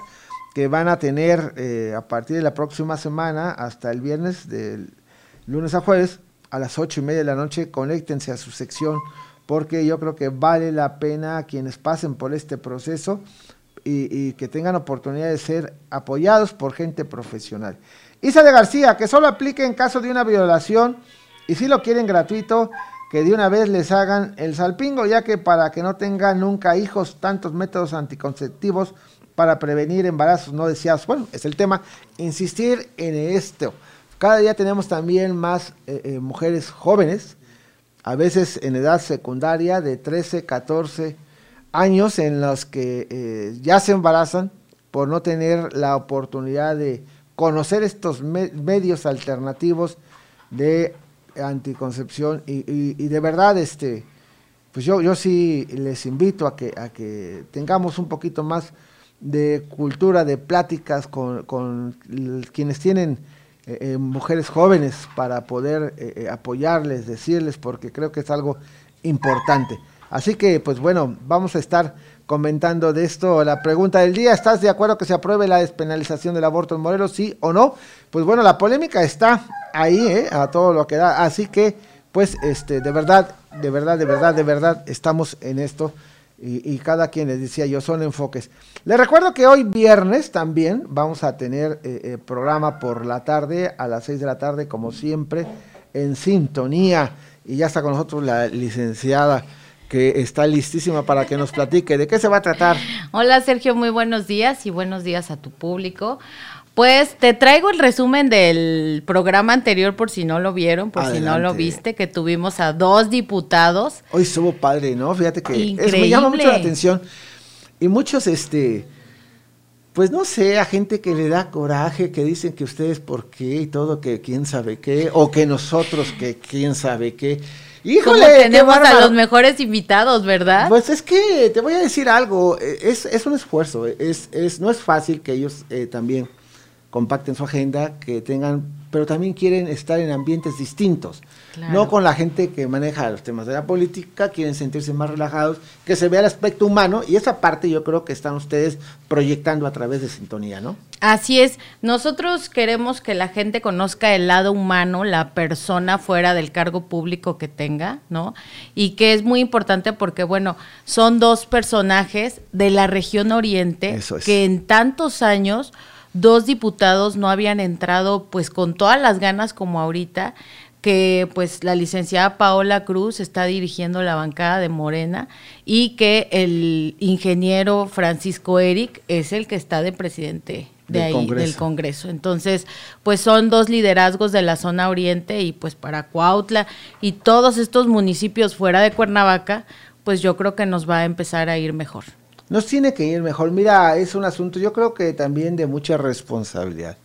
que van a tener eh, a partir de la próxima semana hasta el viernes, del lunes a jueves, a las ocho y media de la noche, conéctense a su sección, porque yo creo que vale la pena quienes pasen por este proceso y, que tengan oportunidad de ser apoyados por gente profesional. Isa de García, que solo aplique en caso de una violación y si lo quieren gratuito, que de una vez les hagan el salpingo, ya que para que no tengan nunca hijos, tantos métodos anticonceptivos para prevenir embarazos no deseados. Bueno, es el tema, insistir en esto. Cada día tenemos también más eh, eh, mujeres jóvenes, a veces en edad secundaria de 13, 14 años, en los que eh, ya se embarazan por no tener la oportunidad de conocer estos medios alternativos de anticoncepción y, de verdad este pues yo, yo sí les invito a que, a que tengamos un poquito más de cultura, de pláticas con, con quienes tienen eh, eh, mujeres jóvenes para poder eh, apoyarles, decirles, porque creo que es algo importante. Así que, pues bueno, vamos a estar comentando de esto. La pregunta del día, ¿estás de acuerdo que se apruebe la despenalización del aborto en Morelos, sí o no? Pues bueno, la polémica está ahí, ¿eh? a todo lo que da. Así que, pues, este, de verdad, de verdad, de verdad, de verdad, estamos en esto. Y, cada quien les decía yo, son enfoques. Les recuerdo que hoy viernes también vamos a tener eh, eh, programa por la tarde, a las 6 de la tarde, como siempre, en sintonía. Y ya está con nosotros la licenciada que está listísima para que nos platique. ¿De qué se va a tratar? Hola Sergio, muy buenos días y buenos días a tu público. Pues te traigo el resumen del programa anterior por si no lo vieron, por si no lo viste, que tuvimos a dos diputados. Hoy estuvo padre, ¿no? Fíjate que me llama mucho la atención. Y muchos, este, pues no sé, a gente que le da coraje, que dicen que ustedes por qué y todo, que quién sabe qué, o que nosotros que quién sabe qué. Híjole, tenemos a los mejores invitados, ¿verdad? Pues es que te voy a decir algo, es, es un esfuerzo, es, es, no es fácil que ellos eh, también compacten su agenda, que tengan, pero también quieren estar en ambientes distintos. No con la gente que maneja los temas de la política, quieren sentirse más relajados, que se vea el aspecto humano y esa parte yo creo que están ustedes proyectando a través de sintonía, ¿no? Así es, nosotros queremos que la gente conozca el lado humano, la persona fuera del cargo público que tenga, ¿no? Y que es muy importante porque, bueno, son dos personajes de la región oriente que en tantos años dos diputados no habían entrado pues con todas las ganas como ahorita que pues la licenciada Paola Cruz está dirigiendo la bancada de Morena y que el ingeniero Francisco Eric es el que está de presidente de ahí del Congreso. Entonces, pues son dos liderazgos de la zona oriente y pues para Cuautla y todos estos municipios fuera de Cuernavaca, pues yo creo que nos va a empezar a ir mejor. Nos tiene que ir mejor. Mira, es un asunto, yo creo que también de mucha responsabilidad.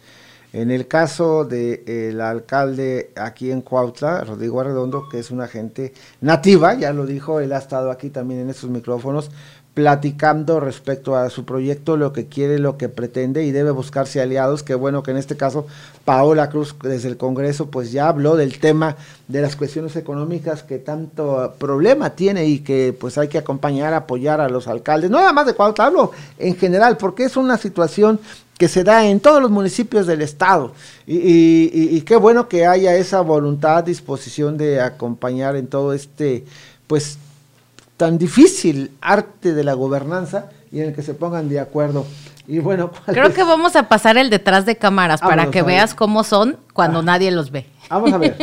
En el caso del alcalde aquí en Cuautla, Rodrigo Arredondo, que es una gente nativa, ya lo dijo, él ha estado aquí también en estos micrófonos, platicando respecto a su proyecto, lo que quiere, lo que pretende y debe buscarse aliados, que bueno que en este caso Paola Cruz desde el Congreso pues ya habló del tema de las cuestiones económicas que tanto problema tiene y que pues hay que acompañar, apoyar a los alcaldes, no nada más de Cuautla, hablo en general, porque es una situación que se da en todos los municipios del estado. Y, y qué bueno que haya esa voluntad, disposición de acompañar en todo este pues tan difícil arte de la gobernanza y en el que se pongan de acuerdo. Y bueno, creo que vamos a pasar el detrás de cámaras para que veas cómo son cuando ah. nadie los ve. Vamos a ver.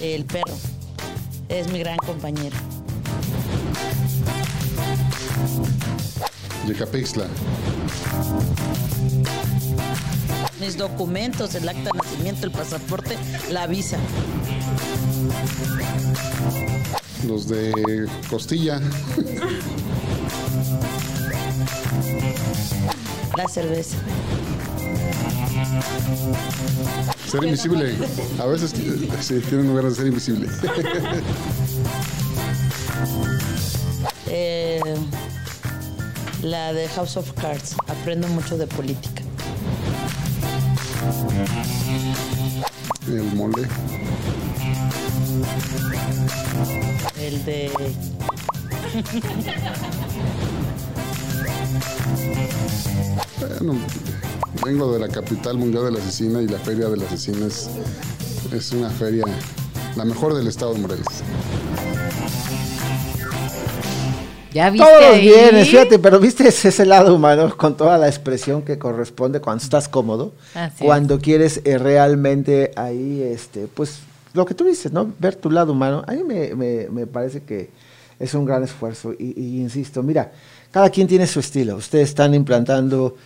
el perro es mi gran compañero. Yecapixtla mis documentos, el acta de nacimiento, el pasaporte, la visa. Los de costilla. La cerveza. Ser invisible. A veces sí, tienen lugar de ser invisible. Eh, la de House of Cards. Aprendo mucho de política. El mole. El de... Bueno, vengo de la capital mundial de la asesina y la feria de la asesina es, es una feria, la mejor del estado de Morelos. ¿Ya viste Todos ahí? vienes, fíjate, pero viste ese, ese lado humano con toda la expresión que corresponde cuando estás cómodo, Así cuando quieres eh, realmente ahí, este, pues lo que tú dices, ¿no? Ver tu lado humano, a mí me, me- me parece que es un gran esfuerzo y, y insisto, mira, cada quien tiene su estilo, ustedes están implantando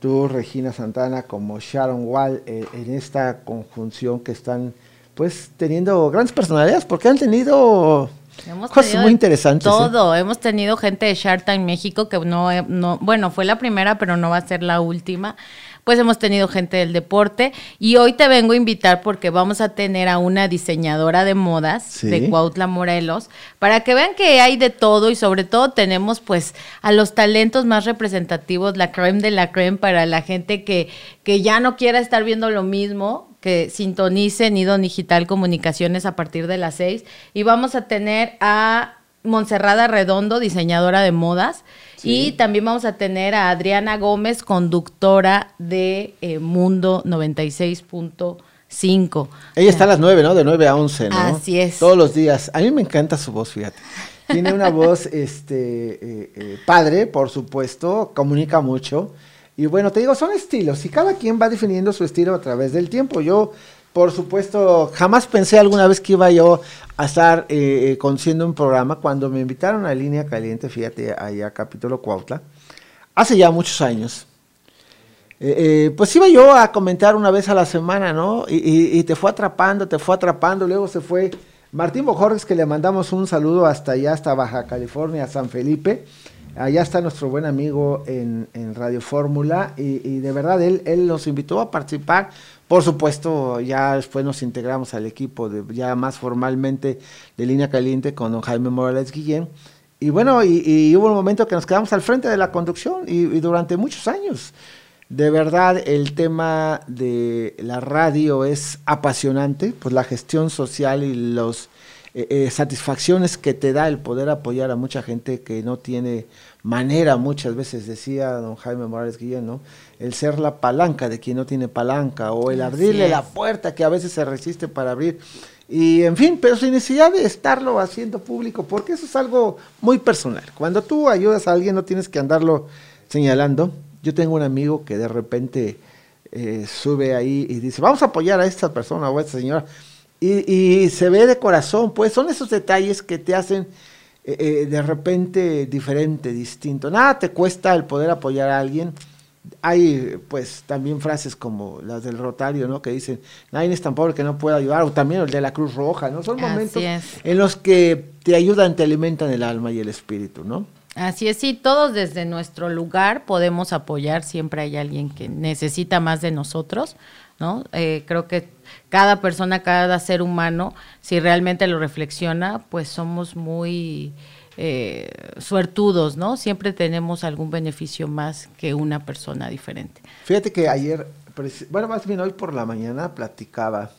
tú, Regina Santana, como Sharon Wall, eh, en esta conjunción que están pues teniendo grandes personalidades porque han tenido Hemos cosas muy interesantes. ¿eh? Todo, hemos tenido gente de Shark Tank México que no, eh, no, bueno, fue la primera, pero no va a ser la última. Pues hemos tenido gente del deporte y hoy te vengo a invitar porque vamos a tener a una diseñadora de modas Sí. de Cuautla Morelos para que vean que hay de todo y sobre todo tenemos pues a los talentos más representativos, la creme de la creme para la gente que, que ya no quiera estar viendo lo mismo, que sintonice Nido Digital Comunicaciones a partir de las 6 y vamos a tener a Monserrada Redondo, diseñadora de modas, y también vamos a tener a Adriana Gómez, conductora de eh, Mundo 96.5. Ella está a las 9, ¿no? De 9 a 11, ¿no? Así es. Todos los días. A mí me encanta su voz, fíjate. Tiene una (laughs) voz este, eh, eh, padre, por supuesto, comunica mucho. Y bueno, te digo, son estilos y cada quien va definiendo su estilo a través del tiempo. Yo, por supuesto, jamás pensé alguna vez que iba yo a estar eh, eh, conduciendo un programa. Cuando me invitaron a Línea Caliente, fíjate, allá a Capítulo Cuautla, hace ya muchos años. Eh, eh, pues iba yo a comentar una vez a la semana, ¿no? Y, y- y te fue atrapando, te fue atrapando, luego se fue Martín Bojorges, que le mandamos un saludo hasta allá, hasta Baja California, San Felipe. Allá está nuestro buen amigo en, Radio Fórmula y, de verdad él, nos invitó a participar. Por supuesto, ya después nos integramos al equipo ya más formalmente de Línea Caliente con don Jaime Morales Guillén. Y bueno, y, y hubo un momento que nos quedamos al frente de la conducción y, y durante muchos años. De verdad, el tema de la radio es apasionante, pues la gestión social y los eh, eh, satisfacciones que te da el poder apoyar a mucha gente que no tiene manera, muchas veces decía don Jaime Morales Guillén, ¿no? El ser la palanca de quien no tiene palanca o el Así abrirle la puerta que a veces se resiste para abrir. Y en fin, pero sin necesidad de estarlo haciendo público, porque eso es algo muy personal. Cuando tú ayudas a alguien no tienes que andarlo señalando. Yo tengo un amigo que de repente eh, sube ahí y dice, vamos a apoyar a esta persona o a esta señora. Y, y se ve de corazón, pues son esos detalles que te hacen eh, eh, de repente diferente, distinto. Nada te cuesta el poder apoyar a alguien. Hay pues también frases como las del Rotario, ¿no? Que dicen, nadie es tan pobre que no pueda ayudar, o también el de la Cruz Roja, ¿no? Son momentos en los que te ayudan, te alimentan el alma y el espíritu, ¿no? Así es, sí, todos desde nuestro lugar podemos apoyar, siempre hay alguien que necesita más de nosotros, ¿no? Eh, creo que cada persona, cada ser humano, si realmente lo reflexiona, pues somos muy eh, suertudos, ¿no? Siempre tenemos algún beneficio más que una persona diferente. Fíjate que ayer, bueno, más bien hoy por la mañana platicaba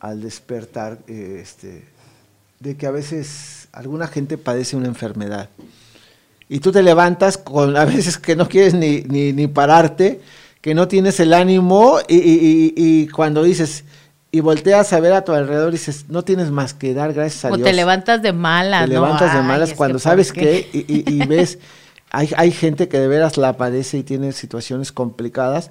al despertar, eh, este, de que a veces alguna gente padece una enfermedad y tú te levantas con a veces que no quieres ni, ni, ni pararte, que no tienes el ánimo y, y- y- y cuando dices y volteas a ver a tu alrededor y dices, no tienes más que dar gracias a O Dios. te levantas de malas, Te ¿no? levantas de malas cuando ¿por sabes qué? que y, y- y ves, hay, hay gente que de veras la padece y tiene situaciones complicadas,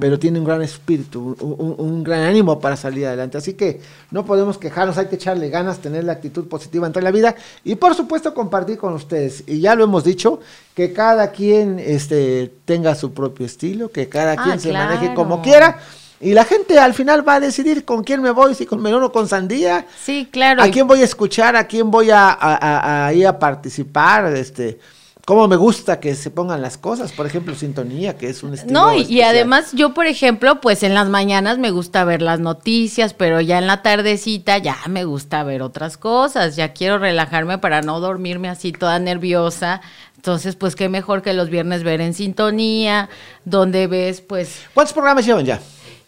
pero tiene un gran espíritu, un, un- un gran ánimo para salir adelante. Así que no podemos quejarnos, hay que echarle ganas, tener la actitud positiva ante la vida y por supuesto compartir con ustedes. Y ya lo hemos dicho, que cada quien este, tenga su propio estilo, que cada Ah, quien se maneje como quiera. Y la gente al final va a decidir con quién me voy, si con melón o con sandía. Sí, claro. ¿A quién voy a escuchar? ¿A quién voy a, a- a- a ir a participar? Este, cómo me gusta que se pongan las cosas, por ejemplo, sintonía, que es un estilo No, y, y además yo, por ejemplo, pues en las mañanas me gusta ver las noticias, pero ya en la tardecita ya me gusta ver otras cosas, ya quiero relajarme para no dormirme así toda nerviosa. Entonces, pues qué mejor que los viernes ver en sintonía, donde ves, pues... ¿Cuántos programas llevan ya?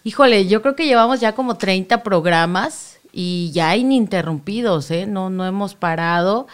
Híjole, yo creo que llevamos ya como 30 programas y ya ininterrumpidos, ¿eh? No, no hemos parado.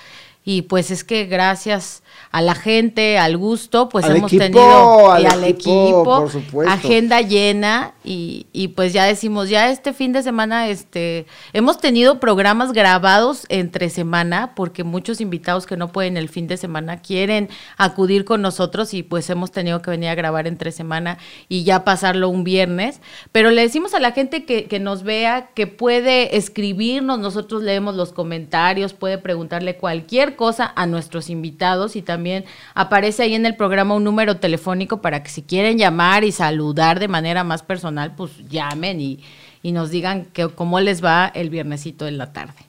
Y pues es que gracias a la gente, al gusto, pues hemos tenido y al equipo, por agenda llena y, y, pues ya decimos, ya este fin de semana este hemos tenido programas grabados entre semana porque muchos invitados que no pueden el fin de semana quieren acudir con nosotros y pues hemos tenido que venir a grabar entre semana y ya pasarlo un viernes, pero le decimos a la gente que, que nos vea, que puede escribirnos, nosotros leemos los comentarios, puede preguntarle cualquier cosa a nuestros invitados y también también aparece ahí en el programa un número telefónico para que si quieren llamar y saludar de manera más personal, pues llamen y, nos digan que, cómo les va el viernesito en la tarde.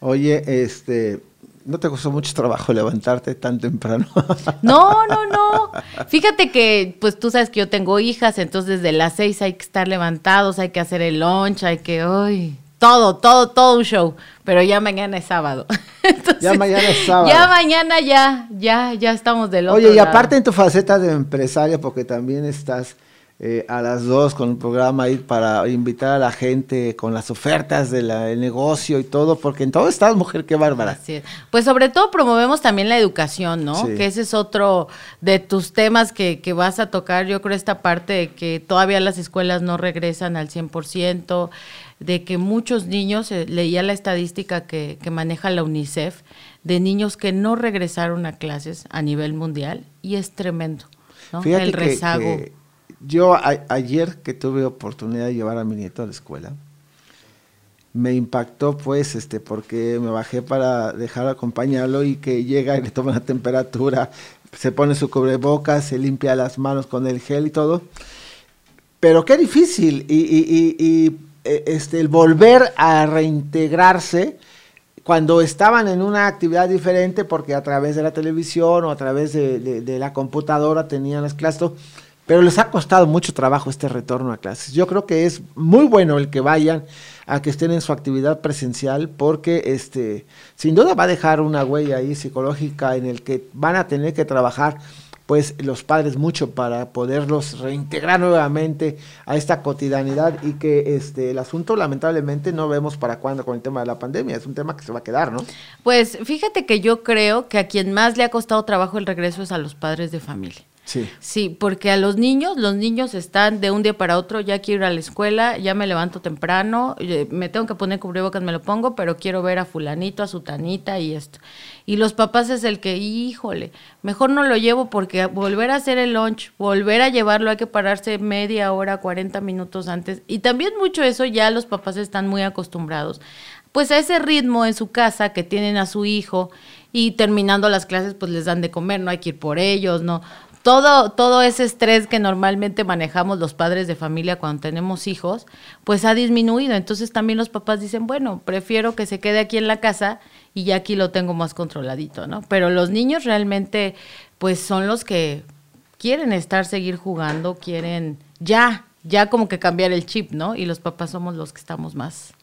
Oye, este, ¿no te costó mucho trabajo levantarte tan temprano? (laughs) No, no, no. Fíjate que, pues tú sabes que yo tengo hijas, entonces desde las seis hay que estar levantados, hay que hacer el lunch, hay que, ay, todo, todo, todo un show. Pero ya mañana es sábado. (laughs) ya mañana es sábado. Ya mañana ya, ya, ya estamos del otro Oye, y aparte en tu faceta de empresaria, porque también estás eh, a las dos con un programa ahí para invitar a la gente con las ofertas del negocio y todo, porque en todo estás, mujer, qué bárbara. Pues sobre todo promovemos también la educación, ¿no? Que ese es otro de tus temas que, que vas a tocar. Yo creo esta parte de que todavía las escuelas no regresan al 100% de que muchos niños, eh, leía la estadística que, maneja la UNICEF, de niños que no regresaron a clases a nivel mundial y es tremendo, ¿no? El rezago. yo ayer que tuve oportunidad de llevar a mi nieto a la escuela, me impactó pues este porque me bajé para dejar acompañarlo y que llega y le toma la temperatura, se pone su cubrebocas, se limpia las manos con el gel y todo. Pero qué difícil y, y, y este, el volver a reintegrarse cuando estaban en una actividad diferente, porque a través de la televisión o a través de, la computadora tenían las clases, pero les ha costado mucho trabajo este retorno a clases. Yo creo que es muy bueno el que vayan a que estén en su actividad presencial, porque este, sin duda va a dejar una huella ahí psicológica en el que van a tener que trabajar pues los padres mucho para poderlos reintegrar nuevamente a esta cotidianidad y que este el asunto lamentablemente no vemos para cuándo con el tema de la pandemia, es un tema que se va a quedar, ¿no? Pues fíjate que yo creo que a quien más le ha costado trabajo el regreso es a los padres de familia. Sí. Sí, porque a los niños, los niños están de un día para otro, ya quiero ir a la escuela, ya me levanto temprano, eh, me tengo que poner cubrebocas, me lo pongo, pero quiero ver a fulanito, a sutanita y esto. Y los papás es el que, híjole, mejor no lo llevo porque volver a hacer el lunch, volver a llevarlo, hay que pararse media hora, 40 minutos antes. Y también mucho eso ya los papás están muy acostumbrados. Pues a ese ritmo en su casa que tienen a su hijo y terminando las clases pues les dan de comer, no hay que ir por ellos, no todo, todo ese estrés que normalmente manejamos los padres de familia cuando tenemos hijos, pues ha disminuido. Entonces también los papás dicen, bueno, prefiero que se quede aquí en la casa y ya aquí lo tengo más controladito, ¿no? Pero los niños realmente, pues son los que quieren estar, seguir jugando, quieren ya, ya como que cambiar el chip, ¿no? Y los papás somos los que estamos más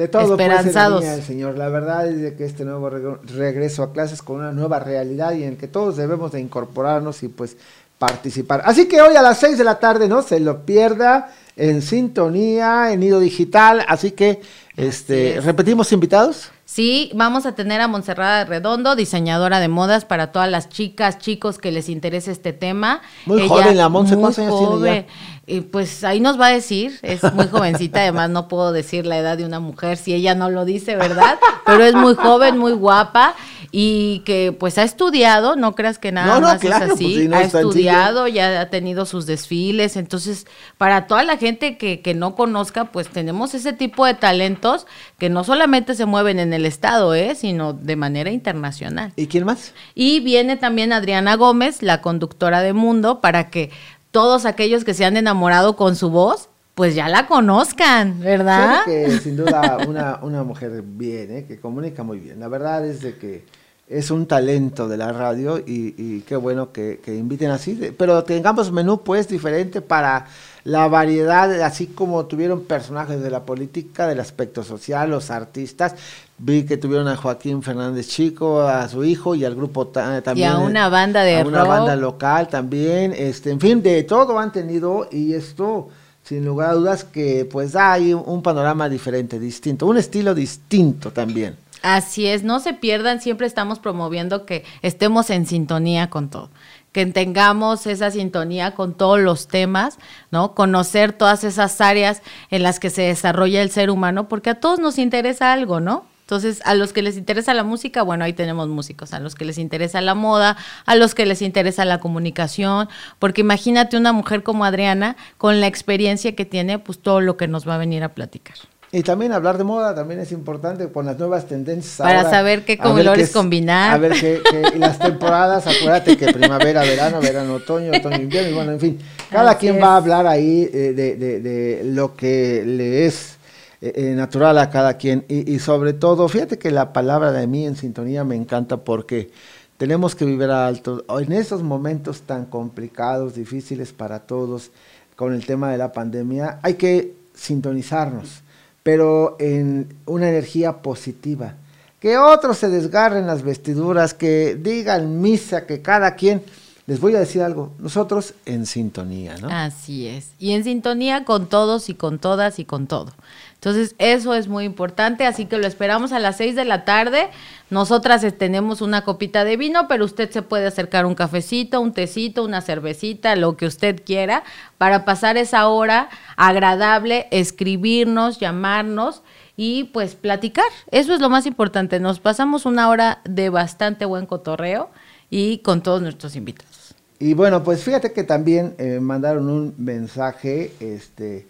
de todo esperanzados. el Señor. La verdad es de que este nuevo regreso a clases con una nueva realidad y en que todos debemos de incorporarnos y pues participar. Así que hoy a las 6 de la tarde no se lo pierda en sintonía, en Nido Digital. Así que, este, repetimos invitados. Sí, vamos a tener a Montserrat Redondo, diseñadora de modas para todas las chicas, chicos que les interese este tema. Muy joven la Montse, ¿cuántos años tiene Y pues ahí nos va a decir, es muy jovencita, (laughs) además no puedo decir la edad de una mujer si ella no lo dice, ¿verdad? Pero es muy joven, muy guapa y que pues ha estudiado, no creas que nada más es así, pues, ha estudiado, ya ha tenido sus desfiles, entonces para toda la gente que, que no conozca, pues tenemos ese tipo de talentos que no solamente se mueven en el estado, ¿eh? sino de manera internacional. ¿Y quién más? Y viene también Adriana Gómez, la conductora de Mundo, para que todos aquellos que se han enamorado con su voz, pues ya la conozcan, ¿verdad? que sin duda una, una mujer bien, ¿eh? que comunica muy bien. La verdad es de que es un talento de la radio y, qué bueno que, inviten así, pero tengamos menú pues diferente para la variedad, así como tuvieron personajes de la política, del aspecto social, los artistas, vi que tuvieron a Joaquín Fernández Chico, a su hijo y al grupo también. Y a una banda de a una banda local también, este, en fin, de todo han tenido y esto sin lugar a dudas que pues hay un panorama diferente, distinto, un estilo distinto también. Así es, no se pierdan, siempre estamos promoviendo que estemos en sintonía con todo que tengamos esa sintonía con todos los temas, ¿no? Conocer todas esas áreas en las que se desarrolla el ser humano, porque a todos nos interesa algo, ¿no? Entonces, a los que les interesa la música, bueno, ahí tenemos músicos, a los que les interesa la moda, a los que les interesa la comunicación, porque imagínate una mujer como Adriana, con la experiencia que tiene, pues todo lo que nos va a venir a platicar. Y también hablar de moda también es importante con las nuevas tendencias. Para saber qué colores combinar. A ver qué, las temporadas, acuérdate que primavera, verano, verano, otoño, otoño, invierno, y bueno, en fin, cada quien va a hablar ahí eh, de, de, de, lo que le es eh, eh, natural a cada quien. Y, sobre todo, fíjate que la palabra de mí en sintonía me encanta porque tenemos que vivir alto. En esos momentos tan complicados, difíciles para todos, con el tema de la pandemia, hay que sintonizarnos, pero en una energía positiva. Que otros se desgarren las vestiduras, que digan misa, que cada quien les voy a decir algo, nosotros en sintonía, ¿no? Así es, y en sintonía con todos y con todas y con todo. Entonces, eso es muy importante, así que lo esperamos a las seis de la tarde. Nosotras tenemos una copita de vino, pero usted se puede acercar un cafecito, un tecito, una cervecita, lo que usted quiera, para pasar esa hora agradable, escribirnos, llamarnos y pues platicar. Eso es lo más importante. Nos pasamos una hora de bastante buen cotorreo y con todos nuestros invitados. Y bueno, pues fíjate que también eh, mandaron un mensaje, este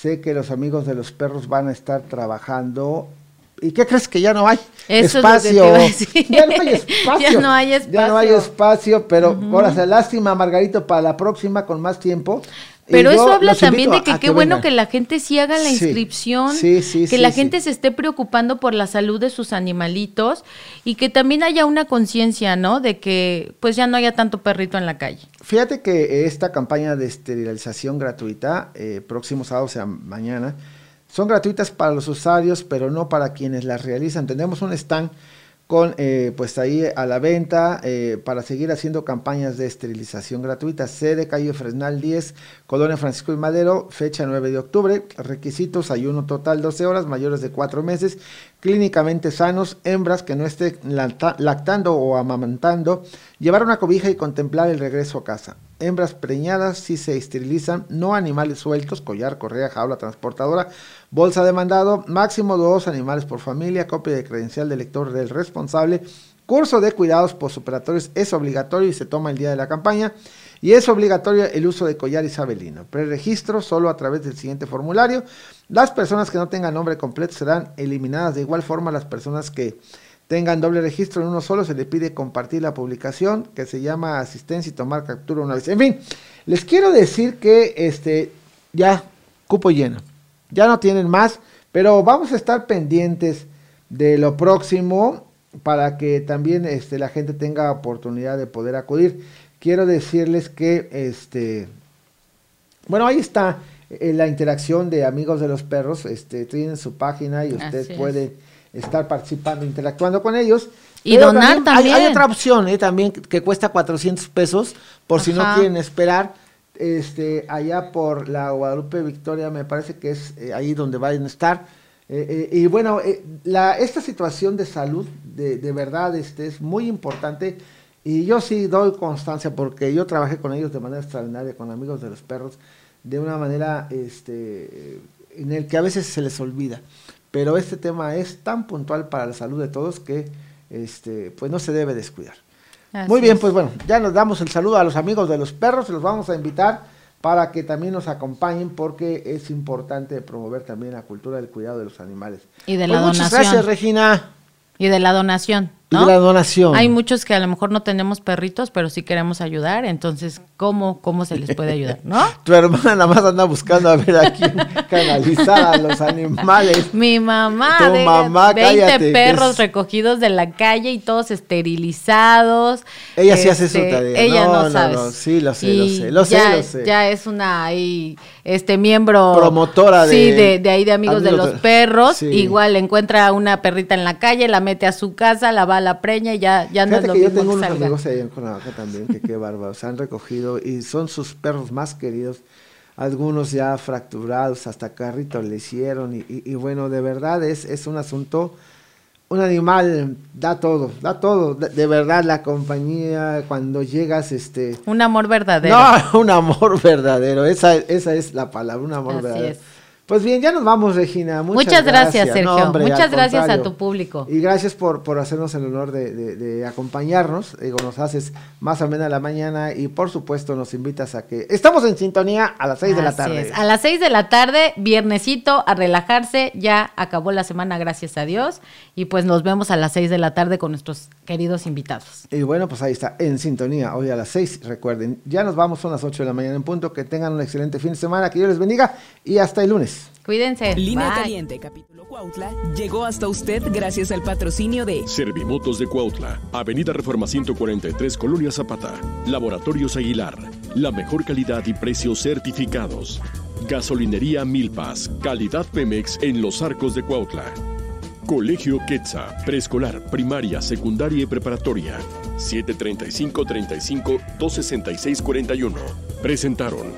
Sé que los amigos de los perros van a estar trabajando. ¿Y qué crees que ya no hay espacio? ya no hay espacio. ya no hay espacio. Ya no hay espacio, pero ahora se lástima, Margarito, para la próxima con más tiempo. Pero eso habla también de que qué bueno que la gente sí haga la inscripción, que la gente se esté preocupando por la salud de sus animalitos y que también haya una conciencia, ¿no? De que pues ya no haya tanto perrito en la calle. Fíjate que esta campaña de esterilización gratuita, eh, próximo sábado, o sea, mañana, son gratuitas para los usuarios, pero no para quienes las realizan. Tenemos un stand con eh, pues ahí a la venta eh, para seguir haciendo campañas de esterilización gratuita. Sede calle Fresnal 10, Colonia Francisco y Madero, fecha 9 de octubre. Requisitos, ayuno total 12 horas, mayores de 4 meses, clínicamente sanos, hembras que no estén lactando o amamantando, llevar una cobija y contemplar el regreso a casa. Hembras preñadas si se esterilizan, no animales sueltos, collar, correa, jaula, transportadora, bolsa de mandado, máximo dos animales por familia, copia de credencial de lector del responsable, curso de cuidados postoperatorios es obligatorio y se toma el día de la campaña. Y es obligatorio el uso de collar isabelino. Preregistro solo a través del siguiente formulario. Las personas que no tengan nombre completo serán eliminadas. De igual forma, las personas que tengan doble registro en uno solo, se le pide compartir la publicación que se llama asistencia y tomar captura una vez. En fin, les quiero decir que este ya cupo lleno. Ya no tienen más, pero vamos a estar pendientes de lo próximo para que también este, la gente tenga oportunidad de poder acudir. Quiero decirles que este bueno, ahí está eh, la interacción de amigos de los perros, este tienen su página y usted puede estar participando, interactuando con ellos. Y donar también. Hay, otra opción eh, también que cuesta 400 pesos por si no quieren esperar. Este, allá por la Guadalupe Victoria, me parece que es eh, ahí donde van a estar. Eh, y bueno, la, esta situación de salud, de, de verdad, este, es muy importante. Y yo sí doy constancia porque yo trabajé con ellos de manera extraordinaria, con amigos de los perros, de una manera este, en el que a veces se les olvida pero este tema es tan puntual para la salud de todos que este, pues no se debe descuidar. Muy bien, pues bueno, ya nos damos el saludo a los amigos de los perros, los vamos a invitar para que también nos acompañen porque es importante promover también la cultura del cuidado de los animales. Y de la pues donación. Muchas gracias, Regina. Y de la donación. ¿No? la donación. Hay muchos que a lo mejor no tenemos perritos, pero sí queremos ayudar, entonces, ¿cómo, cómo se les puede ayudar, no? (laughs) tu hermana nada más anda buscando a ver a quién (laughs) canalizar a los animales. Mi mamá, tu de mamá 20 perros recogidos de la calle y todos esterilizados. Ella sí hace su Este, tarea. Ella no, no, sabe. no, sí, lo sé, lo Y sé, lo sé, ya, lo sé. Ya es una ahí, este miembro Promotora de- sí, de, de ahí de amigos, de los perros. sí. Igual encuentra una perrita en la calle, la mete a su casa, la va a la preña y ya, ya no es Fíjate lo que yo mismo tengo que unos salga. amigos ahí en Cuernavaca también, que qué bárbaros, se han recogido y son sus perros más queridos. algunos ya fracturados, hasta carritos le hicieron y, y, bueno, de verdad es, es un asunto, un animal da todo, da todo, de, de, verdad la compañía cuando llegas, este... Un amor verdadero. No, (laughs) un amor verdadero, esa, esa es la palabra, un amor Así verdadero. es. Pues bien, ya nos vamos, Regina. Muchas, Muchas gracias, Sergio. No, hombre, Muchas gracias a tu público. Y gracias por, por hacernos el honor de, de- de acompañarnos. Digo, nos haces más amena la mañana y por supuesto nos invitas a que... Estamos en sintonía a las 6 de la tarde. es. A las 6 de la tarde, viernesito, a relajarse. Ya acabó la semana, gracias a Dios. Y pues nos vemos a las 6 de la tarde con nuestros queridos invitados. Y bueno, pues ahí está, en sintonía, hoy a las 6, recuerden. Ya nos vamos, son las 8 de la mañana en punto. Que tengan un excelente fin de semana, que Dios les bendiga y hasta el lunes. Cuídense. Línea Bye. Caliente, capítulo Cuautla, llegó hasta usted gracias al patrocinio de Servimotos de Cuautla, Avenida Reforma 143, Colonia Zapata. Laboratorios Aguilar, la mejor calidad y precios certificados. Gasolinería Milpas, calidad Pemex en los arcos de Cuautla. Colegio Quetza, preescolar, primaria, secundaria y preparatoria. 735-35-266-41. Presentaron.